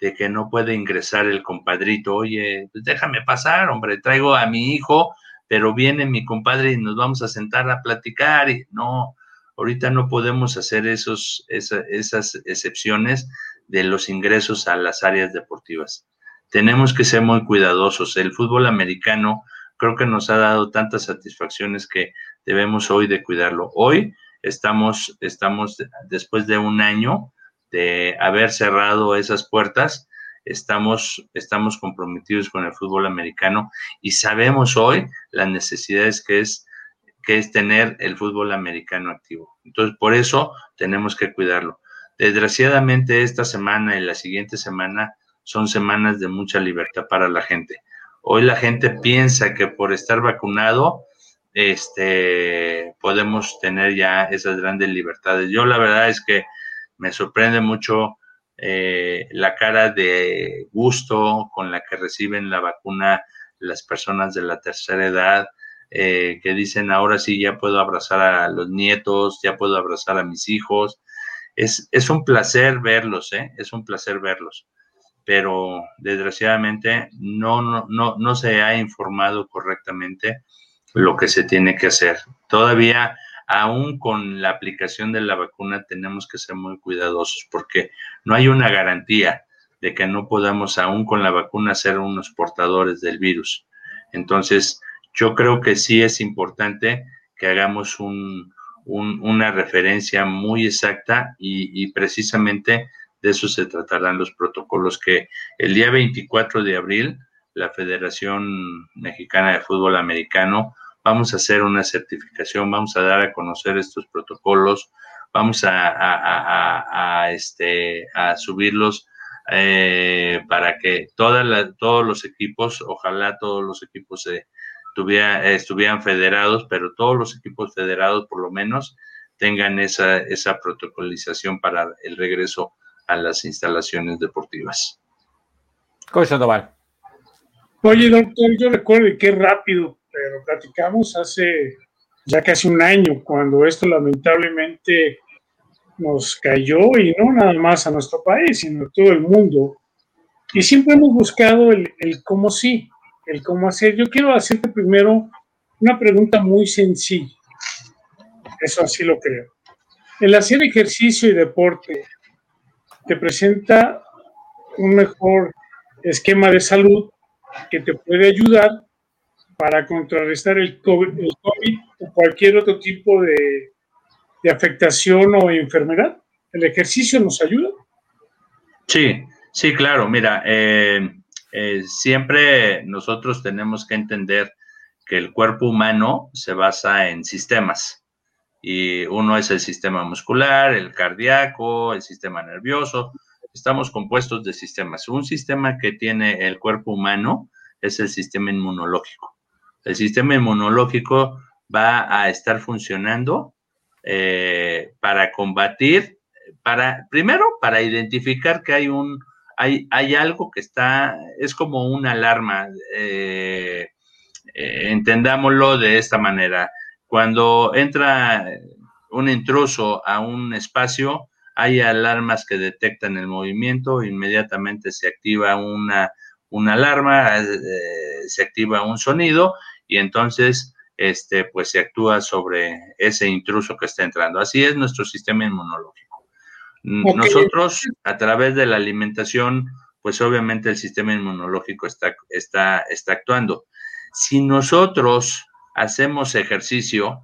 de que no puede ingresar el compadrito, oye, pues déjame pasar, hombre, traigo a mi hijo, pero viene mi compadre y nos vamos a sentar a platicar y no, Ahorita no podemos hacer esos, esas excepciones de los ingresos a las áreas deportivas. Tenemos que ser muy cuidadosos. El fútbol americano creo que nos ha dado tantas satisfacciones que debemos hoy de cuidarlo. Hoy estamos, estamos después de un año de haber cerrado esas puertas, estamos, estamos comprometidos con el fútbol americano y sabemos hoy las necesidades que es que es tener el fútbol americano activo. Entonces, por eso tenemos que cuidarlo. Desgraciadamente, esta semana y la siguiente semana son semanas de mucha libertad para la gente. Hoy la gente piensa que por estar vacunado, este, podemos tener ya esas grandes libertades. Yo la verdad es que me sorprende mucho eh, la cara de gusto con la que reciben la vacuna las personas de la tercera edad, eh, que dicen ahora sí ya puedo abrazar a los nietos, ya puedo abrazar a mis hijos. Es, es un placer verlos, ¿eh? es un placer verlos, pero desgraciadamente no, no, no, no se ha informado correctamente lo que se tiene que hacer. Todavía, aún con la aplicación de la vacuna, tenemos que ser muy cuidadosos porque no hay una garantía de que no podamos, aún con la vacuna, ser unos portadores del virus. Entonces, yo creo que sí es importante que hagamos una referencia muy exacta y, precisamente de eso se tratarán los protocolos que el día 24 de abril la Federación Mexicana de Fútbol Americano vamos a hacer una certificación, vamos a dar a conocer estos protocolos, vamos a, este, a subirlos eh, para que todos los equipos, ojalá todos los equipos se estuvieran federados, pero todos los equipos federados por lo menos tengan esa, esa protocolización para el regreso a las instalaciones deportivas. Coach Sandoval. Oye, doctor, yo recuerdo qué rápido, pero platicamos hace ya casi un año, cuando esto lamentablemente nos cayó y no nada más a nuestro país, sino a todo el mundo. Y siempre hemos buscado el, el cómo sí el cómo hacer. Yo quiero hacerte primero una pregunta muy sencilla. Eso así lo creo. El hacer ejercicio y deporte te presenta un mejor esquema de salud que te puede ayudar para contrarrestar el COVID, o cualquier otro tipo de, de, afectación o enfermedad. ¿El ejercicio nos ayuda? Sí, sí, claro. Mira, eh, eh, siempre nosotros tenemos que entender que el cuerpo humano se basa en sistemas y uno es el sistema muscular, el cardíaco, el sistema nervioso. Estamos compuestos de sistemas. Un sistema que tiene el cuerpo humano es el sistema inmunológico. El sistema inmunológico va a estar funcionando eh, para combatir, para, primero, para identificar que hay un, hay, algo que está, es como una alarma, eh, eh, entendámoslo de esta manera. Cuando entra un intruso a un espacio, hay alarmas que detectan el movimiento, inmediatamente se activa una, una alarma, eh, se activa un sonido y entonces este, pues se actúa sobre ese intruso que está entrando. Así es nuestro sistema inmunológico. Nosotros, a través de la alimentación, pues obviamente el sistema inmunológico está, está, está actuando. Si nosotros hacemos ejercicio,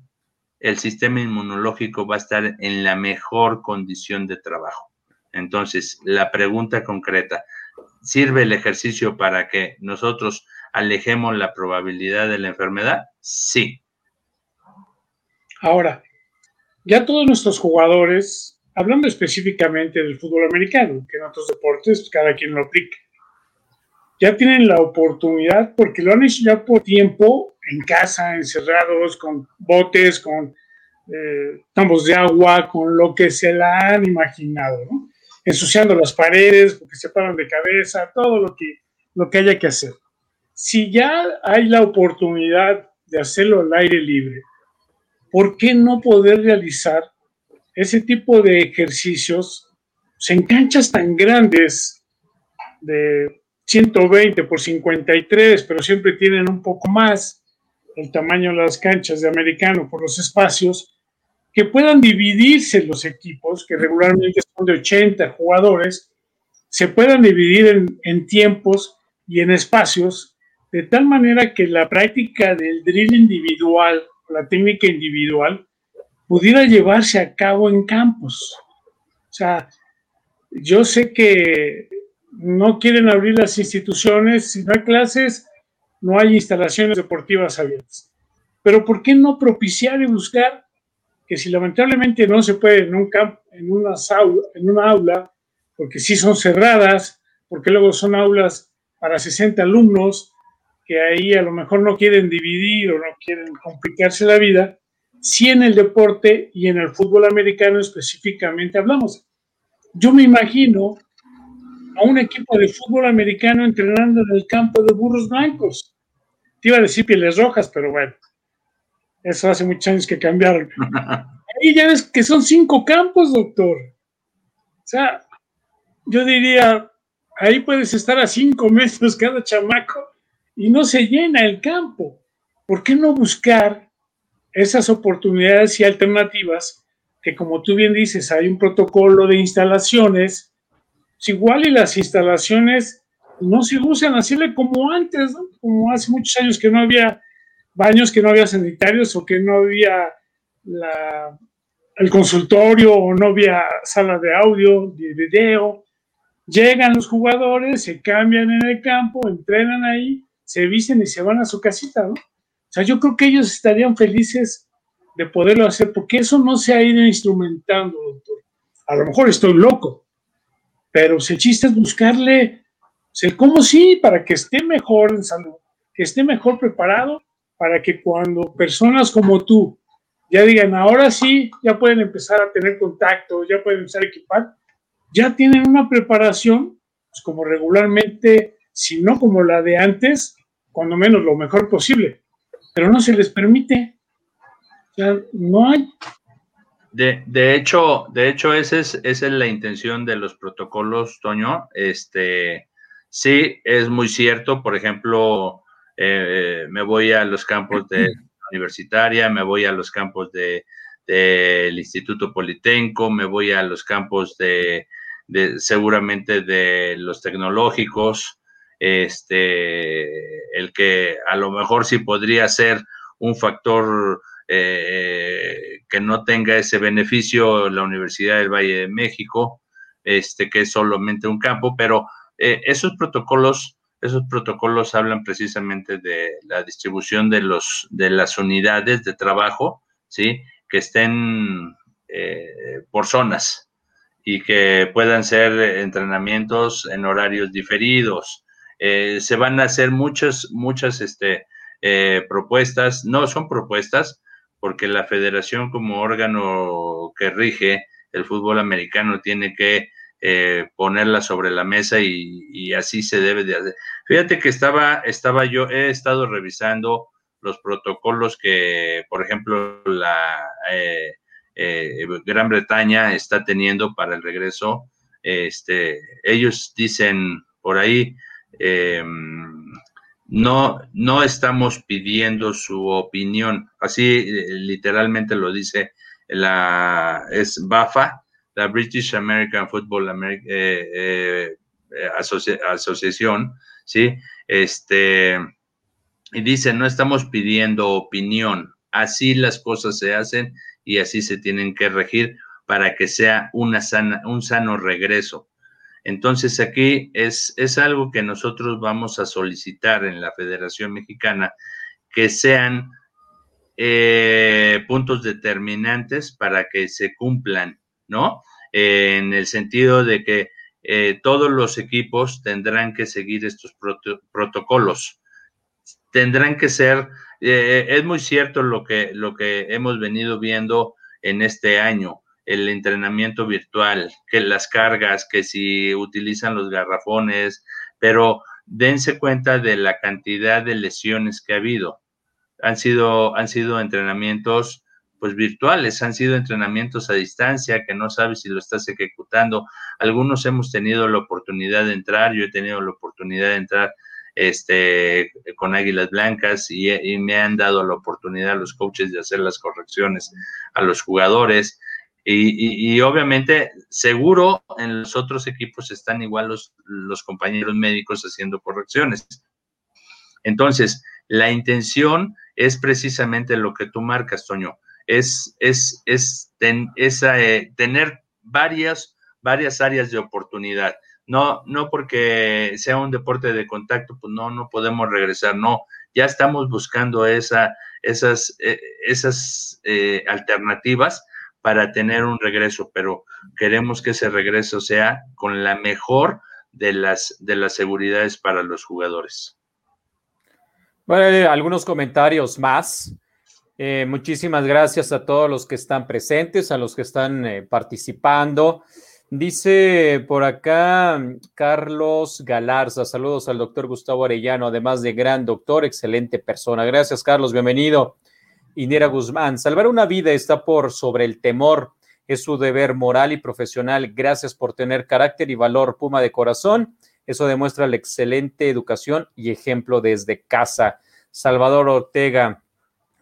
el sistema inmunológico va a estar en la mejor condición de trabajo. Entonces, la pregunta concreta, ¿sirve el ejercicio para que nosotros alejemos la probabilidad de la enfermedad? Sí. Ahora, ya todos nuestros jugadores, hablando específicamente del fútbol americano, que en otros deportes cada quien lo aplica, ya tienen la oportunidad, porque lo han hecho ya por tiempo, en casa, encerrados, con botes, con eh, tambos de agua, con lo que se la han imaginado, ¿no? ensuciando las paredes porque se paran de cabeza, todo lo que, lo que haya que hacer. Si ya hay la oportunidad de hacerlo al aire libre, ¿por qué no poder realizar ese tipo de ejercicios en canchas tan grandes de 120 por 53, pero siempre tienen un poco más el tamaño de las canchas de americano por los espacios, que puedan dividirse los equipos, que regularmente son de 80 jugadores, se puedan dividir en, tiempos y en espacios, de tal manera que la práctica del drill individual, la técnica individual, pudiera llevarse a cabo en campos. O sea, yo sé que no quieren abrir las instituciones, si no hay clases, no hay instalaciones deportivas abiertas. Pero ¿por qué no propiciar y buscar que si lamentablemente no se puede en un campo, en una, en una aula, porque sí son cerradas, porque luego son aulas para 60 alumnos, que ahí a lo mejor no quieren dividir o no quieren complicarse la vida, si en el deporte y en el fútbol americano específicamente hablamos. Yo me imagino a un equipo de fútbol americano entrenando en el campo de burros blancos. Te iba a decir pieles rojas, pero bueno, eso hace muchos años que cambiaron. Ahí ya ves que son cinco campos, doctor. O sea, yo diría, ahí puedes estar a cinco metros cada chamaco y no se llena el campo. ¿Por qué no buscar esas oportunidades y alternativas que, como tú bien dices, hay un protocolo de instalaciones? Pues igual y las instalaciones no se usan así como antes, como hace muchos años que no había baños que no había sanitarios o que no había el consultorio o no había sala de audio, de video. Llegan los jugadores, se cambian en el campo, entrenan ahí, se visten y se van a su casita, ¿no? Sea, yo creo que ellos estarían felices de poderlo hacer, porque eso no se ha ido instrumentando, doctor. A lo mejor estoy loco, pero el chiste es buscarle cómo sí, para que esté mejor en salud, que esté mejor preparado para que cuando personas como tú ya digan, ahora sí, ya pueden empezar a tener contacto, ya pueden empezar a equipar, ya tienen una preparación, pues como regularmente, si no como la de antes, cuando menos lo mejor posible, pero no se les permite. O sea, no hay. De, de hecho, de hecho, esa es, esa es la intención de los protocolos, Toño. Este, sí, es muy cierto. Por ejemplo, eh, me voy a los campos de universitaria, me voy a los campos del de, Instituto Politenco, me voy a los campos de, seguramente de los tecnológicos, este, el que a lo mejor sí podría ser un factor eh, que no tenga ese beneficio la Universidad del Valle de México, este, que es solamente un campo, pero eh, esos protocolos esos protocolos hablan precisamente de la distribución de, los, de las unidades de trabajo, ¿sí? Que estén eh, por zonas y que puedan ser entrenamientos en horarios diferidos. Eh, se van a hacer muchas, muchas este, eh, propuestas, no son propuestas, porque la federación como órgano que rige el fútbol americano tiene que eh, ponerla sobre la mesa y, así se debe de hacer. Fíjate que estaba, estaba yo, he estado revisando los protocolos que, por ejemplo, la eh, eh, Gran Bretaña está teniendo para el regreso. Este, ellos dicen por ahí em, no, no estamos pidiendo su opinión. Así eh, literalmente lo dice la es BAFA, la British American Football eh, Association, ¿sí? Este, y dice, no estamos pidiendo opinión, así las cosas se hacen y así se tienen que regir para que sea una sana, un sano regreso. Entonces aquí es, es algo que nosotros vamos a solicitar en la Federación Mexicana, que sean eh, puntos determinantes para que se cumplan, ¿no? en el sentido de que eh, todos los equipos tendrán que seguir estos protocolos. Tendrán que ser, eh, es muy cierto lo que, lo que hemos venido viendo en este año, el entrenamiento virtual, que las cargas, que si utilizan los garrafones, pero dense cuenta de la cantidad de lesiones que ha habido. Han sido, han sido entrenamientos pues virtuales, han sido entrenamientos a distancia que no sabes si lo estás ejecutando. Algunos hemos tenido la oportunidad de entrar, yo he tenido la oportunidad de entrar este, con Águilas Blancas y, me han dado la oportunidad a los coaches de hacer las correcciones a los jugadores. Y, obviamente, seguro en los otros equipos están igual los, los compañeros médicos haciendo correcciones. Entonces, la intención es precisamente lo que tú marcas, Toño es, es, es eh, tener varias, varias áreas de oportunidad. No, no porque sea un deporte de contacto, pues no, no podemos regresar, no, ya estamos buscando esa, esas, eh, esas eh, alternativas para tener un regreso, pero queremos que ese regreso sea con la mejor de las, de las seguridades para los jugadores. Bueno, algunos comentarios más. Eh, muchísimas gracias a todos los que están presentes, a los que están eh, participando. Dice por acá Carlos Galarza, saludos al doctor Gustavo Arellano, además de gran doctor, excelente persona. Gracias, Carlos, bienvenido. Indira Guzmán, salvar una vida está por sobre el temor, es su deber moral y profesional. Gracias por tener carácter y valor, Puma de corazón. Eso demuestra la excelente educación y ejemplo desde casa. Salvador Ortega,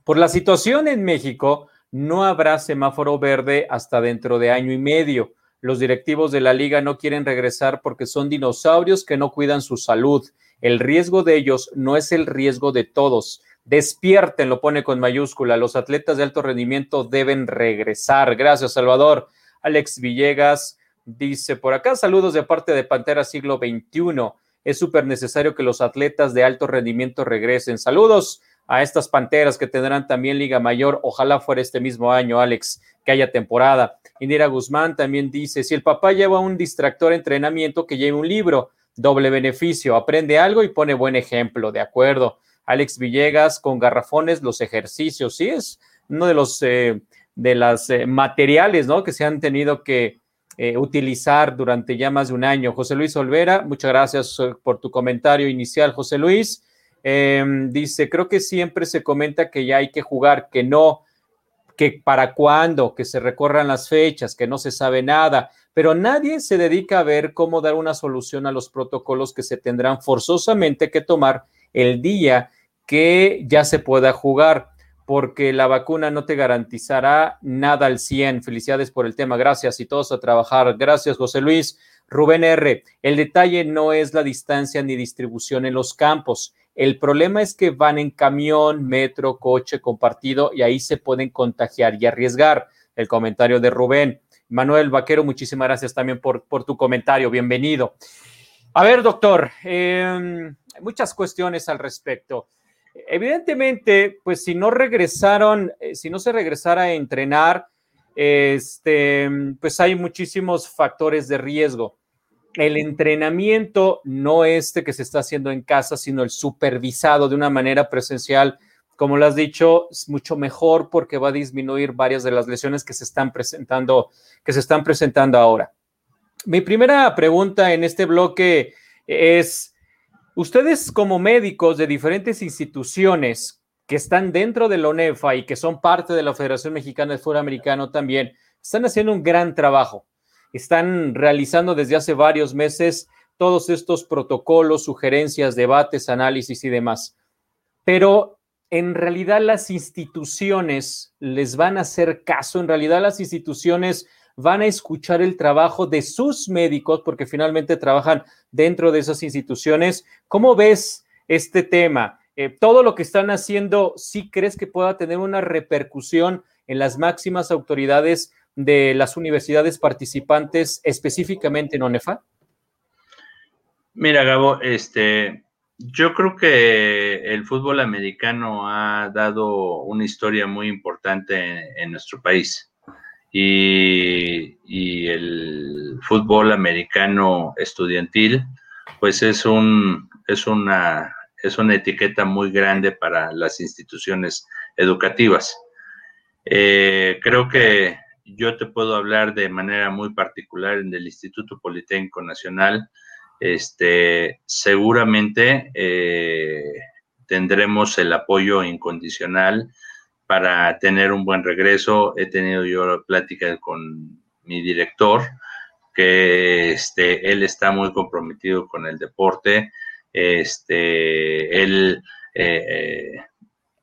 por la situación en México, no habrá semáforo verde hasta dentro de año y medio. Los directivos de la liga no quieren regresar porque son dinosaurios que no cuidan su salud. El riesgo de ellos no es el riesgo de todos. Despierten, lo pone con mayúscula. Los atletas de alto rendimiento deben regresar. Gracias, Salvador. Alex Villegas dice por acá, saludos de parte de Pantera Siglo XXI. Es súper necesario que los atletas de alto rendimiento regresen. Saludos a estas Panteras que tendrán también Liga Mayor. Ojalá fuera este mismo año, Alex, que haya temporada. Indira Guzmán también dice, si el papá lleva un distractor entrenamiento, que lleve un libro, doble beneficio, aprende algo y pone buen ejemplo, de acuerdo. Alex Villegas con garrafones, los ejercicios, sí es uno de los eh, de las eh, materiales, ¿no? Que se han tenido que eh, utilizar durante ya más de un año. José Luis Olvera, muchas gracias por tu comentario inicial, José Luis. Em, dice, creo que siempre se comenta que ya hay que jugar, que no, que para cuándo, que se recorran las fechas, que no se sabe nada, pero nadie se dedica a ver cómo dar una solución a los protocolos que se tendrán forzosamente que tomar el día que ya se pueda jugar, porque la vacuna no te garantizará nada al 100. Felicidades por el tema, gracias y todos a trabajar. Gracias, José Luis. Rubén R., el detalle no es la distancia ni distribución en los campos el problema es que van en camión, metro, coche compartido y ahí se pueden contagiar y arriesgar. El comentario de Rubén. Manuel Vaquero, muchísimas gracias también por, por tu comentario. Bienvenido. A ver, doctor, em, muchas cuestiones al respecto. Evidentemente, pues si no regresaron, eh, si no se regresara a entrenar, este, pues hay muchísimos factores de riesgo el entrenamiento no este que se está haciendo en casa, sino el supervisado de una manera presencial, como lo has dicho, es mucho mejor porque va a disminuir varias de las lesiones que se están presentando, que se están presentando ahora. Mi primera pregunta en este bloque es, ustedes como médicos de diferentes instituciones que están dentro de la ONEFA y que son parte de la Federación Mexicana de Fútbol Americano también, están haciendo un gran trabajo están realizando desde hace varios meses todos estos protocolos, sugerencias, debates, análisis y demás. Pero en realidad las instituciones les van a hacer caso, en realidad las instituciones van a escuchar el trabajo de sus médicos, porque finalmente trabajan dentro de esas instituciones. ¿Cómo ves este tema? Eh, todo lo que están haciendo, ¿sí crees que pueda tener una repercusión en las máximas autoridades de las universidades participantes, específicamente en ONEFA? Mira, Gabo, este, yo creo que el fútbol americano ha dado una historia muy importante en, nuestro país. Y, el fútbol americano estudiantil, pues es un, es una es una etiqueta muy grande para las instituciones educativas. Eh, creo que yo te puedo hablar de manera muy particular en el Instituto Politécnico Nacional. Este, seguramente eh, tendremos el apoyo incondicional para tener un buen regreso. He tenido yo plática con mi director, que este, él está muy comprometido con el deporte. Este, él eh,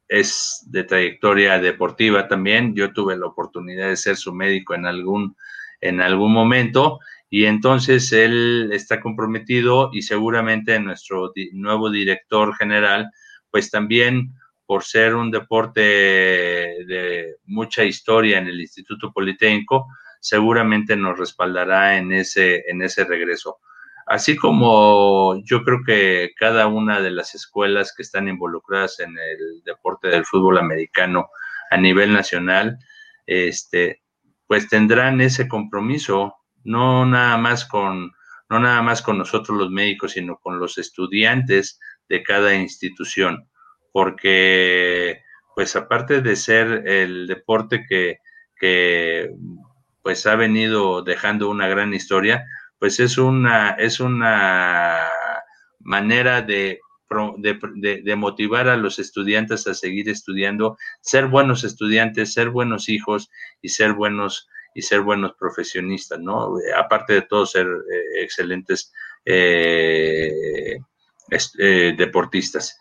es de trayectoria deportiva también. Yo tuve la oportunidad de ser su médico en algún, en algún momento y entonces él está comprometido y seguramente nuestro nuevo director general, pues también por ser un deporte de mucha historia en el Instituto Politécnico, seguramente nos respaldará en ese, en ese regreso. Así como yo creo que cada una de las escuelas que están involucradas en el deporte del fútbol americano a nivel nacional, este, pues tendrán ese compromiso, no nada más con, no nada más con nosotros los médicos, sino con los estudiantes de cada institución, porque pues aparte de ser el deporte que, pues ha venido dejando una gran historia, pues es una, es una manera de, de, motivar a los estudiantes a seguir estudiando, ser buenos estudiantes, ser buenos hijos y ser buenos y ser buenos profesionistas, ¿no? Aparte de todo, ser eh, excelentes eh, eh, deportistas.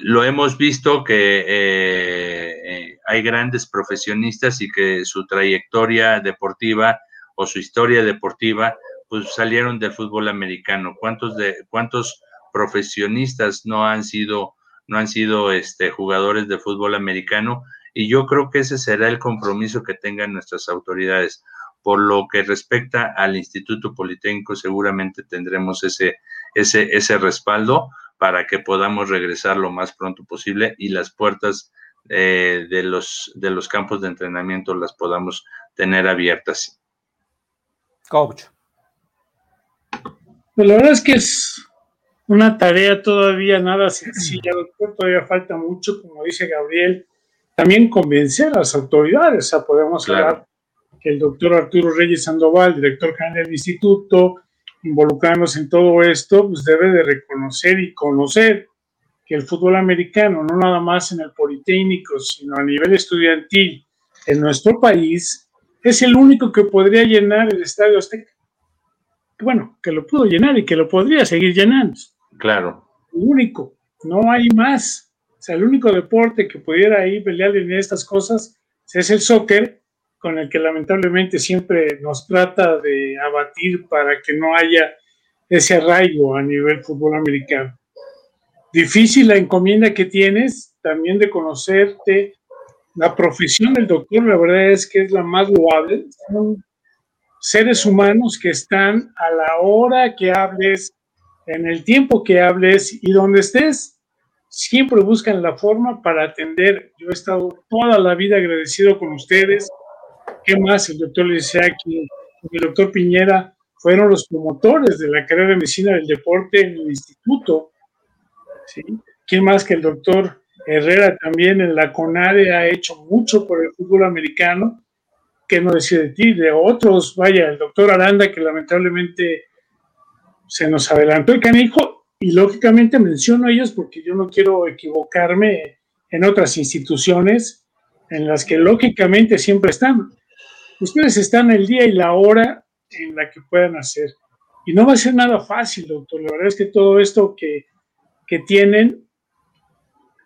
Lo hemos visto que hay grandes profesionistas y que su trayectoria deportiva o su historia deportiva pues salieron del fútbol americano. ¿Cuántos cuántos profesionistas no han sido no han sido este jugadores de fútbol americano? Y yo creo que ese será el compromiso que tengan nuestras autoridades. Por lo que respecta al Instituto Politécnico, seguramente tendremos ese, ese, ese respaldo para que podamos regresar lo más pronto posible y las puertas eh, de, los, de los campos de entrenamiento las podamos tener abiertas. Coach. Pues la verdad es que es una tarea todavía nada sencilla, doctor. Todavía falta mucho, como dice Gabriel. También convencer a las autoridades. O sea, podemos hablar que el doctor Arturo Reyes Sandoval, director general del instituto, involucrándose en todo esto, pues debe de reconocer y conocer que el fútbol americano, no nada más en el Politécnico, sino a nivel estudiantil en nuestro país, es el único que podría llenar el Estadio Azteca bueno, que lo pudo llenar y que lo podría seguir llenando. Claro. El único, no hay más. O sea, el único deporte que pudiera ahí pelear en estas cosas es el soccer, con el que lamentablemente siempre nos trata de abatir para que no haya ese arraigo a nivel fútbol americano. Difícil la encomienda que tienes también de conocerte. La profesión del doctor, la verdad es que es la más loable seres humanos que están a la hora que hables, en el tiempo que hables y donde estés, siempre buscan la forma para atender. Yo he estado toda la vida agradecido con ustedes. ¿Qué más? El doctor Liceaki, el doctor Piñera fueron los promotores de la carrera de medicina del deporte en el instituto. ¿sí? ¿Quién más que el doctor Herrera también en la CONADE ha hecho mucho por el fútbol americano? que no decía de ti, de otros, vaya, el doctor Aranda, que lamentablemente se nos adelantó el canijo, y lógicamente menciono a ellos porque yo no quiero equivocarme en otras instituciones en las que lógicamente siempre están. Ustedes están el día y la hora en la que puedan hacer. Y no va a ser nada fácil, doctor. La verdad es que todo esto que, que tienen,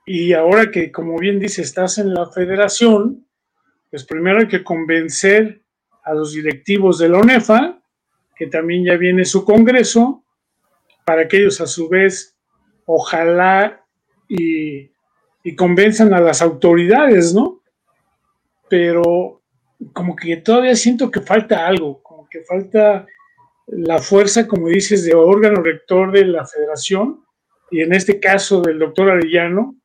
y ahora que, como bien dice, estás en la federación, pues primero hay que convencer a los directivos de la ONEFA, que también ya viene su congreso, para que ellos a su vez, ojalá y, y convenzan a las autoridades, ¿no? Pero como que todavía siento que falta algo, como que falta la fuerza, como dices, de órgano rector de la federación y en este caso del doctor Arellano,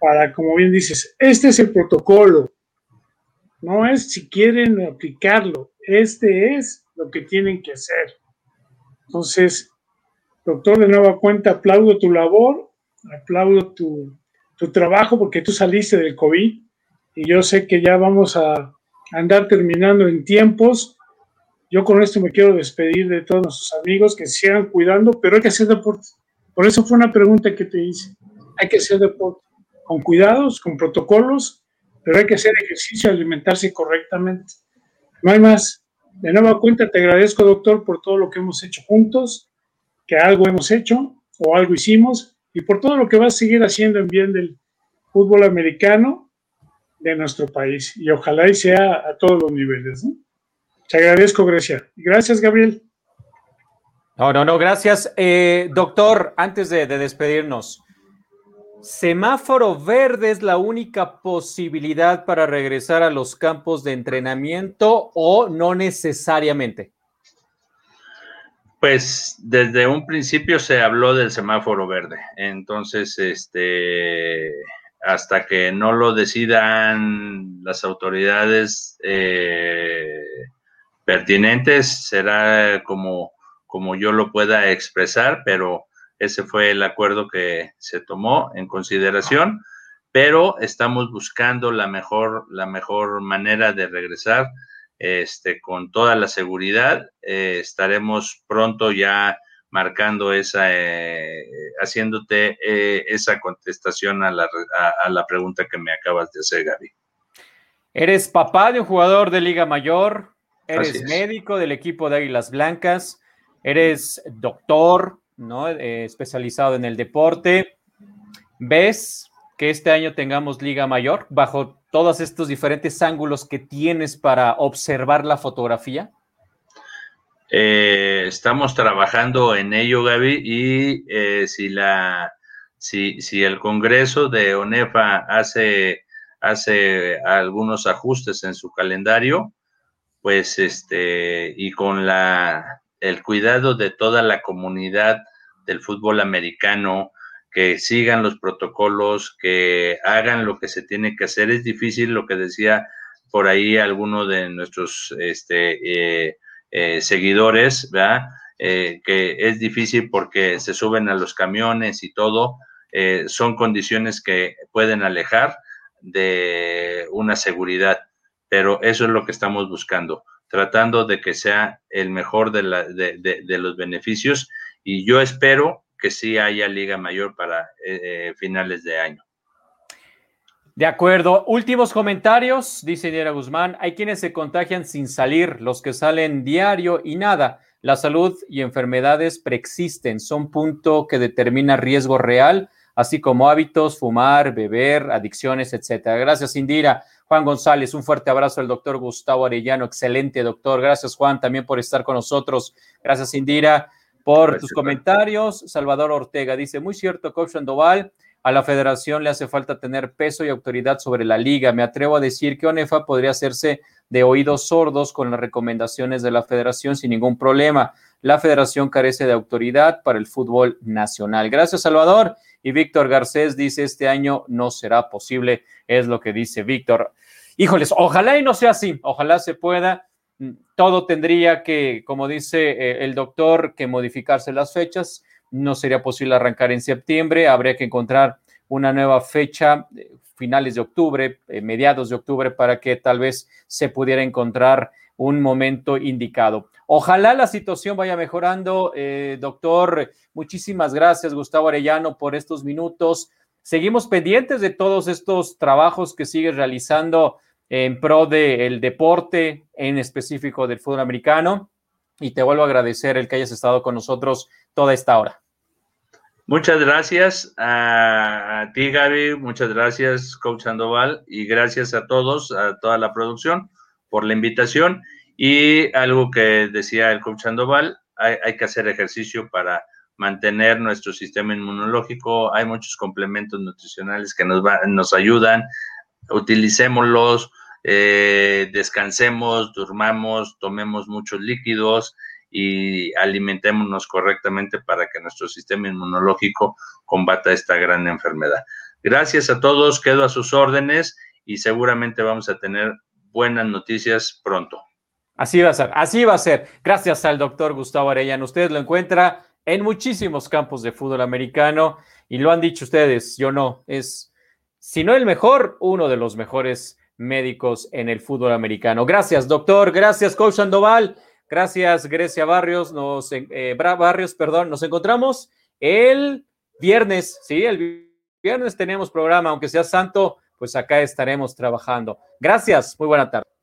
para, como bien dices, este es el protocolo, no es si quieren aplicarlo, este es lo que tienen que hacer. Entonces, doctor, de nueva cuenta, aplaudo tu labor, aplaudo tu, tu trabajo porque tú saliste del COVID y yo sé que ya vamos a andar terminando en tiempos yo con esto me quiero despedir de todos nuestros amigos que sigan cuidando, pero hay que hacer deporte. Por eso fue una pregunta que te hice. Hay que hacer deporte con cuidados, con protocolos, pero hay que hacer ejercicio, alimentarse correctamente. No hay más. De nueva cuenta, te agradezco, doctor, por todo lo que hemos hecho juntos, que algo hemos hecho o algo hicimos, y por todo lo que vas a seguir haciendo en bien del fútbol americano de nuestro país. Y ojalá y sea a todos los niveles. ¿no? Te agradezco, Grecia. Gracias, Gabriel. No, no, no, gracias. Eh, doctor, antes de, despedirnos, ¿semáforo verde es la única posibilidad para regresar a los campos de entrenamiento o no necesariamente? Pues desde un principio se habló del semáforo verde. Entonces, este, hasta que no lo decidan las autoridades, eh, pertinentes, será como, como yo lo pueda expresar, pero ese fue el acuerdo que se tomó en consideración, pero estamos buscando la mejor, la mejor manera de regresar este, con toda la seguridad. Eh, estaremos pronto ya marcando esa, eh, haciéndote eh, esa contestación a la, a la pregunta que me acabas de hacer, Gaby. Eres papá de un jugador de Liga Mayor, Eres médico del equipo de Águilas Blancas, eres doctor, ¿no? Eh, especializado en el deporte. ¿Ves que este año tengamos Liga Mayor bajo todos estos diferentes ángulos que tienes para observar la fotografía? Eh, estamos trabajando en ello, Gaby, y eh, si la si, si el Congreso de ONEFA hace, hace algunos ajustes en su calendario, pues este, y con la, el cuidado de toda la comunidad del fútbol americano, que sigan los protocolos, que hagan lo que se tiene que hacer. Es difícil lo que decía por ahí alguno de nuestros este, eh, eh, seguidores, ¿verdad? Eh, que es difícil porque se suben a los camiones y todo. son condiciones que pueden alejar de una seguridad pero eso es lo que estamos buscando, tratando de que sea el mejor de, los beneficios y yo espero que sí haya Liga Mayor para eh, eh, finales de año. De acuerdo. Últimos comentarios, dice Diera Guzmán. Hay quienes se contagian sin salir, los que salen diario y nada. La salud y enfermedades preexisten, son punto que determina riesgo real, así como hábitos, fumar, beber, adicciones, etcétera. Gracias, Indira. Juan González, un fuerte abrazo al doctor Gustavo Arellano, excelente doctor. Gracias Juan también por estar con nosotros. Gracias Indira por tus comentarios. Salvador Ortega dice, muy cierto, coach Sandoval, a la federación le hace falta tener peso y autoridad sobre la liga. Me atrevo a decir que ONEFA podría hacerse de oídos sordos con las recomendaciones de la federación sin ningún problema. La federación carece de autoridad para el fútbol nacional. Gracias, Salvador. Y Víctor Garcés dice, este año no será posible, es lo que dice Víctor. Híjoles, ojalá y no sea así, ojalá se pueda. Todo tendría que, como dice eh, el doctor, que modificarse las fechas. No sería posible arrancar en septiembre, habría que encontrar una nueva fecha, eh, finales de octubre, eh, mediados de octubre, para que tal vez se pudiera encontrar un momento indicado. Ojalá la situación vaya mejorando, eh, doctor. Muchísimas gracias, Gustavo Arellano, por estos minutos. Seguimos pendientes de todos estos trabajos que sigues realizando en pro del deporte, en específico del fútbol americano. y te vuelvo a agradecer el que hayas estado con nosotros toda esta hora. Muchas gracias a, ti, Gaby. Muchas gracias, Coach Sandoval. Y gracias a todos, a toda la producción, por la invitación. Y algo que decía el Coach Sandoval, hay, que hacer ejercicio para mantener nuestro sistema inmunológico. Hay muchos complementos nutricionales que nos, nos ayudan. Utilicémoslos, eh, descansemos, durmamos, tomemos muchos líquidos y alimentémonos correctamente para que nuestro sistema inmunológico combata esta gran enfermedad. Gracias a todos, quedo a sus órdenes y seguramente vamos a tener buenas noticias pronto. Así va a ser, así va a ser. Gracias al doctor Gustavo Arellano. Usted lo encuentra en muchísimos campos de fútbol americano y lo han dicho ustedes, yo no, es, si no el mejor, uno de los mejores médicos en el fútbol americano. Gracias, doctor. Gracias, coach Sandoval. Gracias, Grecia Barrios. Nos, eh, Barrios, perdón. Nos encontramos el viernes. Sí, el viernes tenemos programa, aunque sea santo, pues acá estaremos trabajando. Gracias. Muy buena tarde.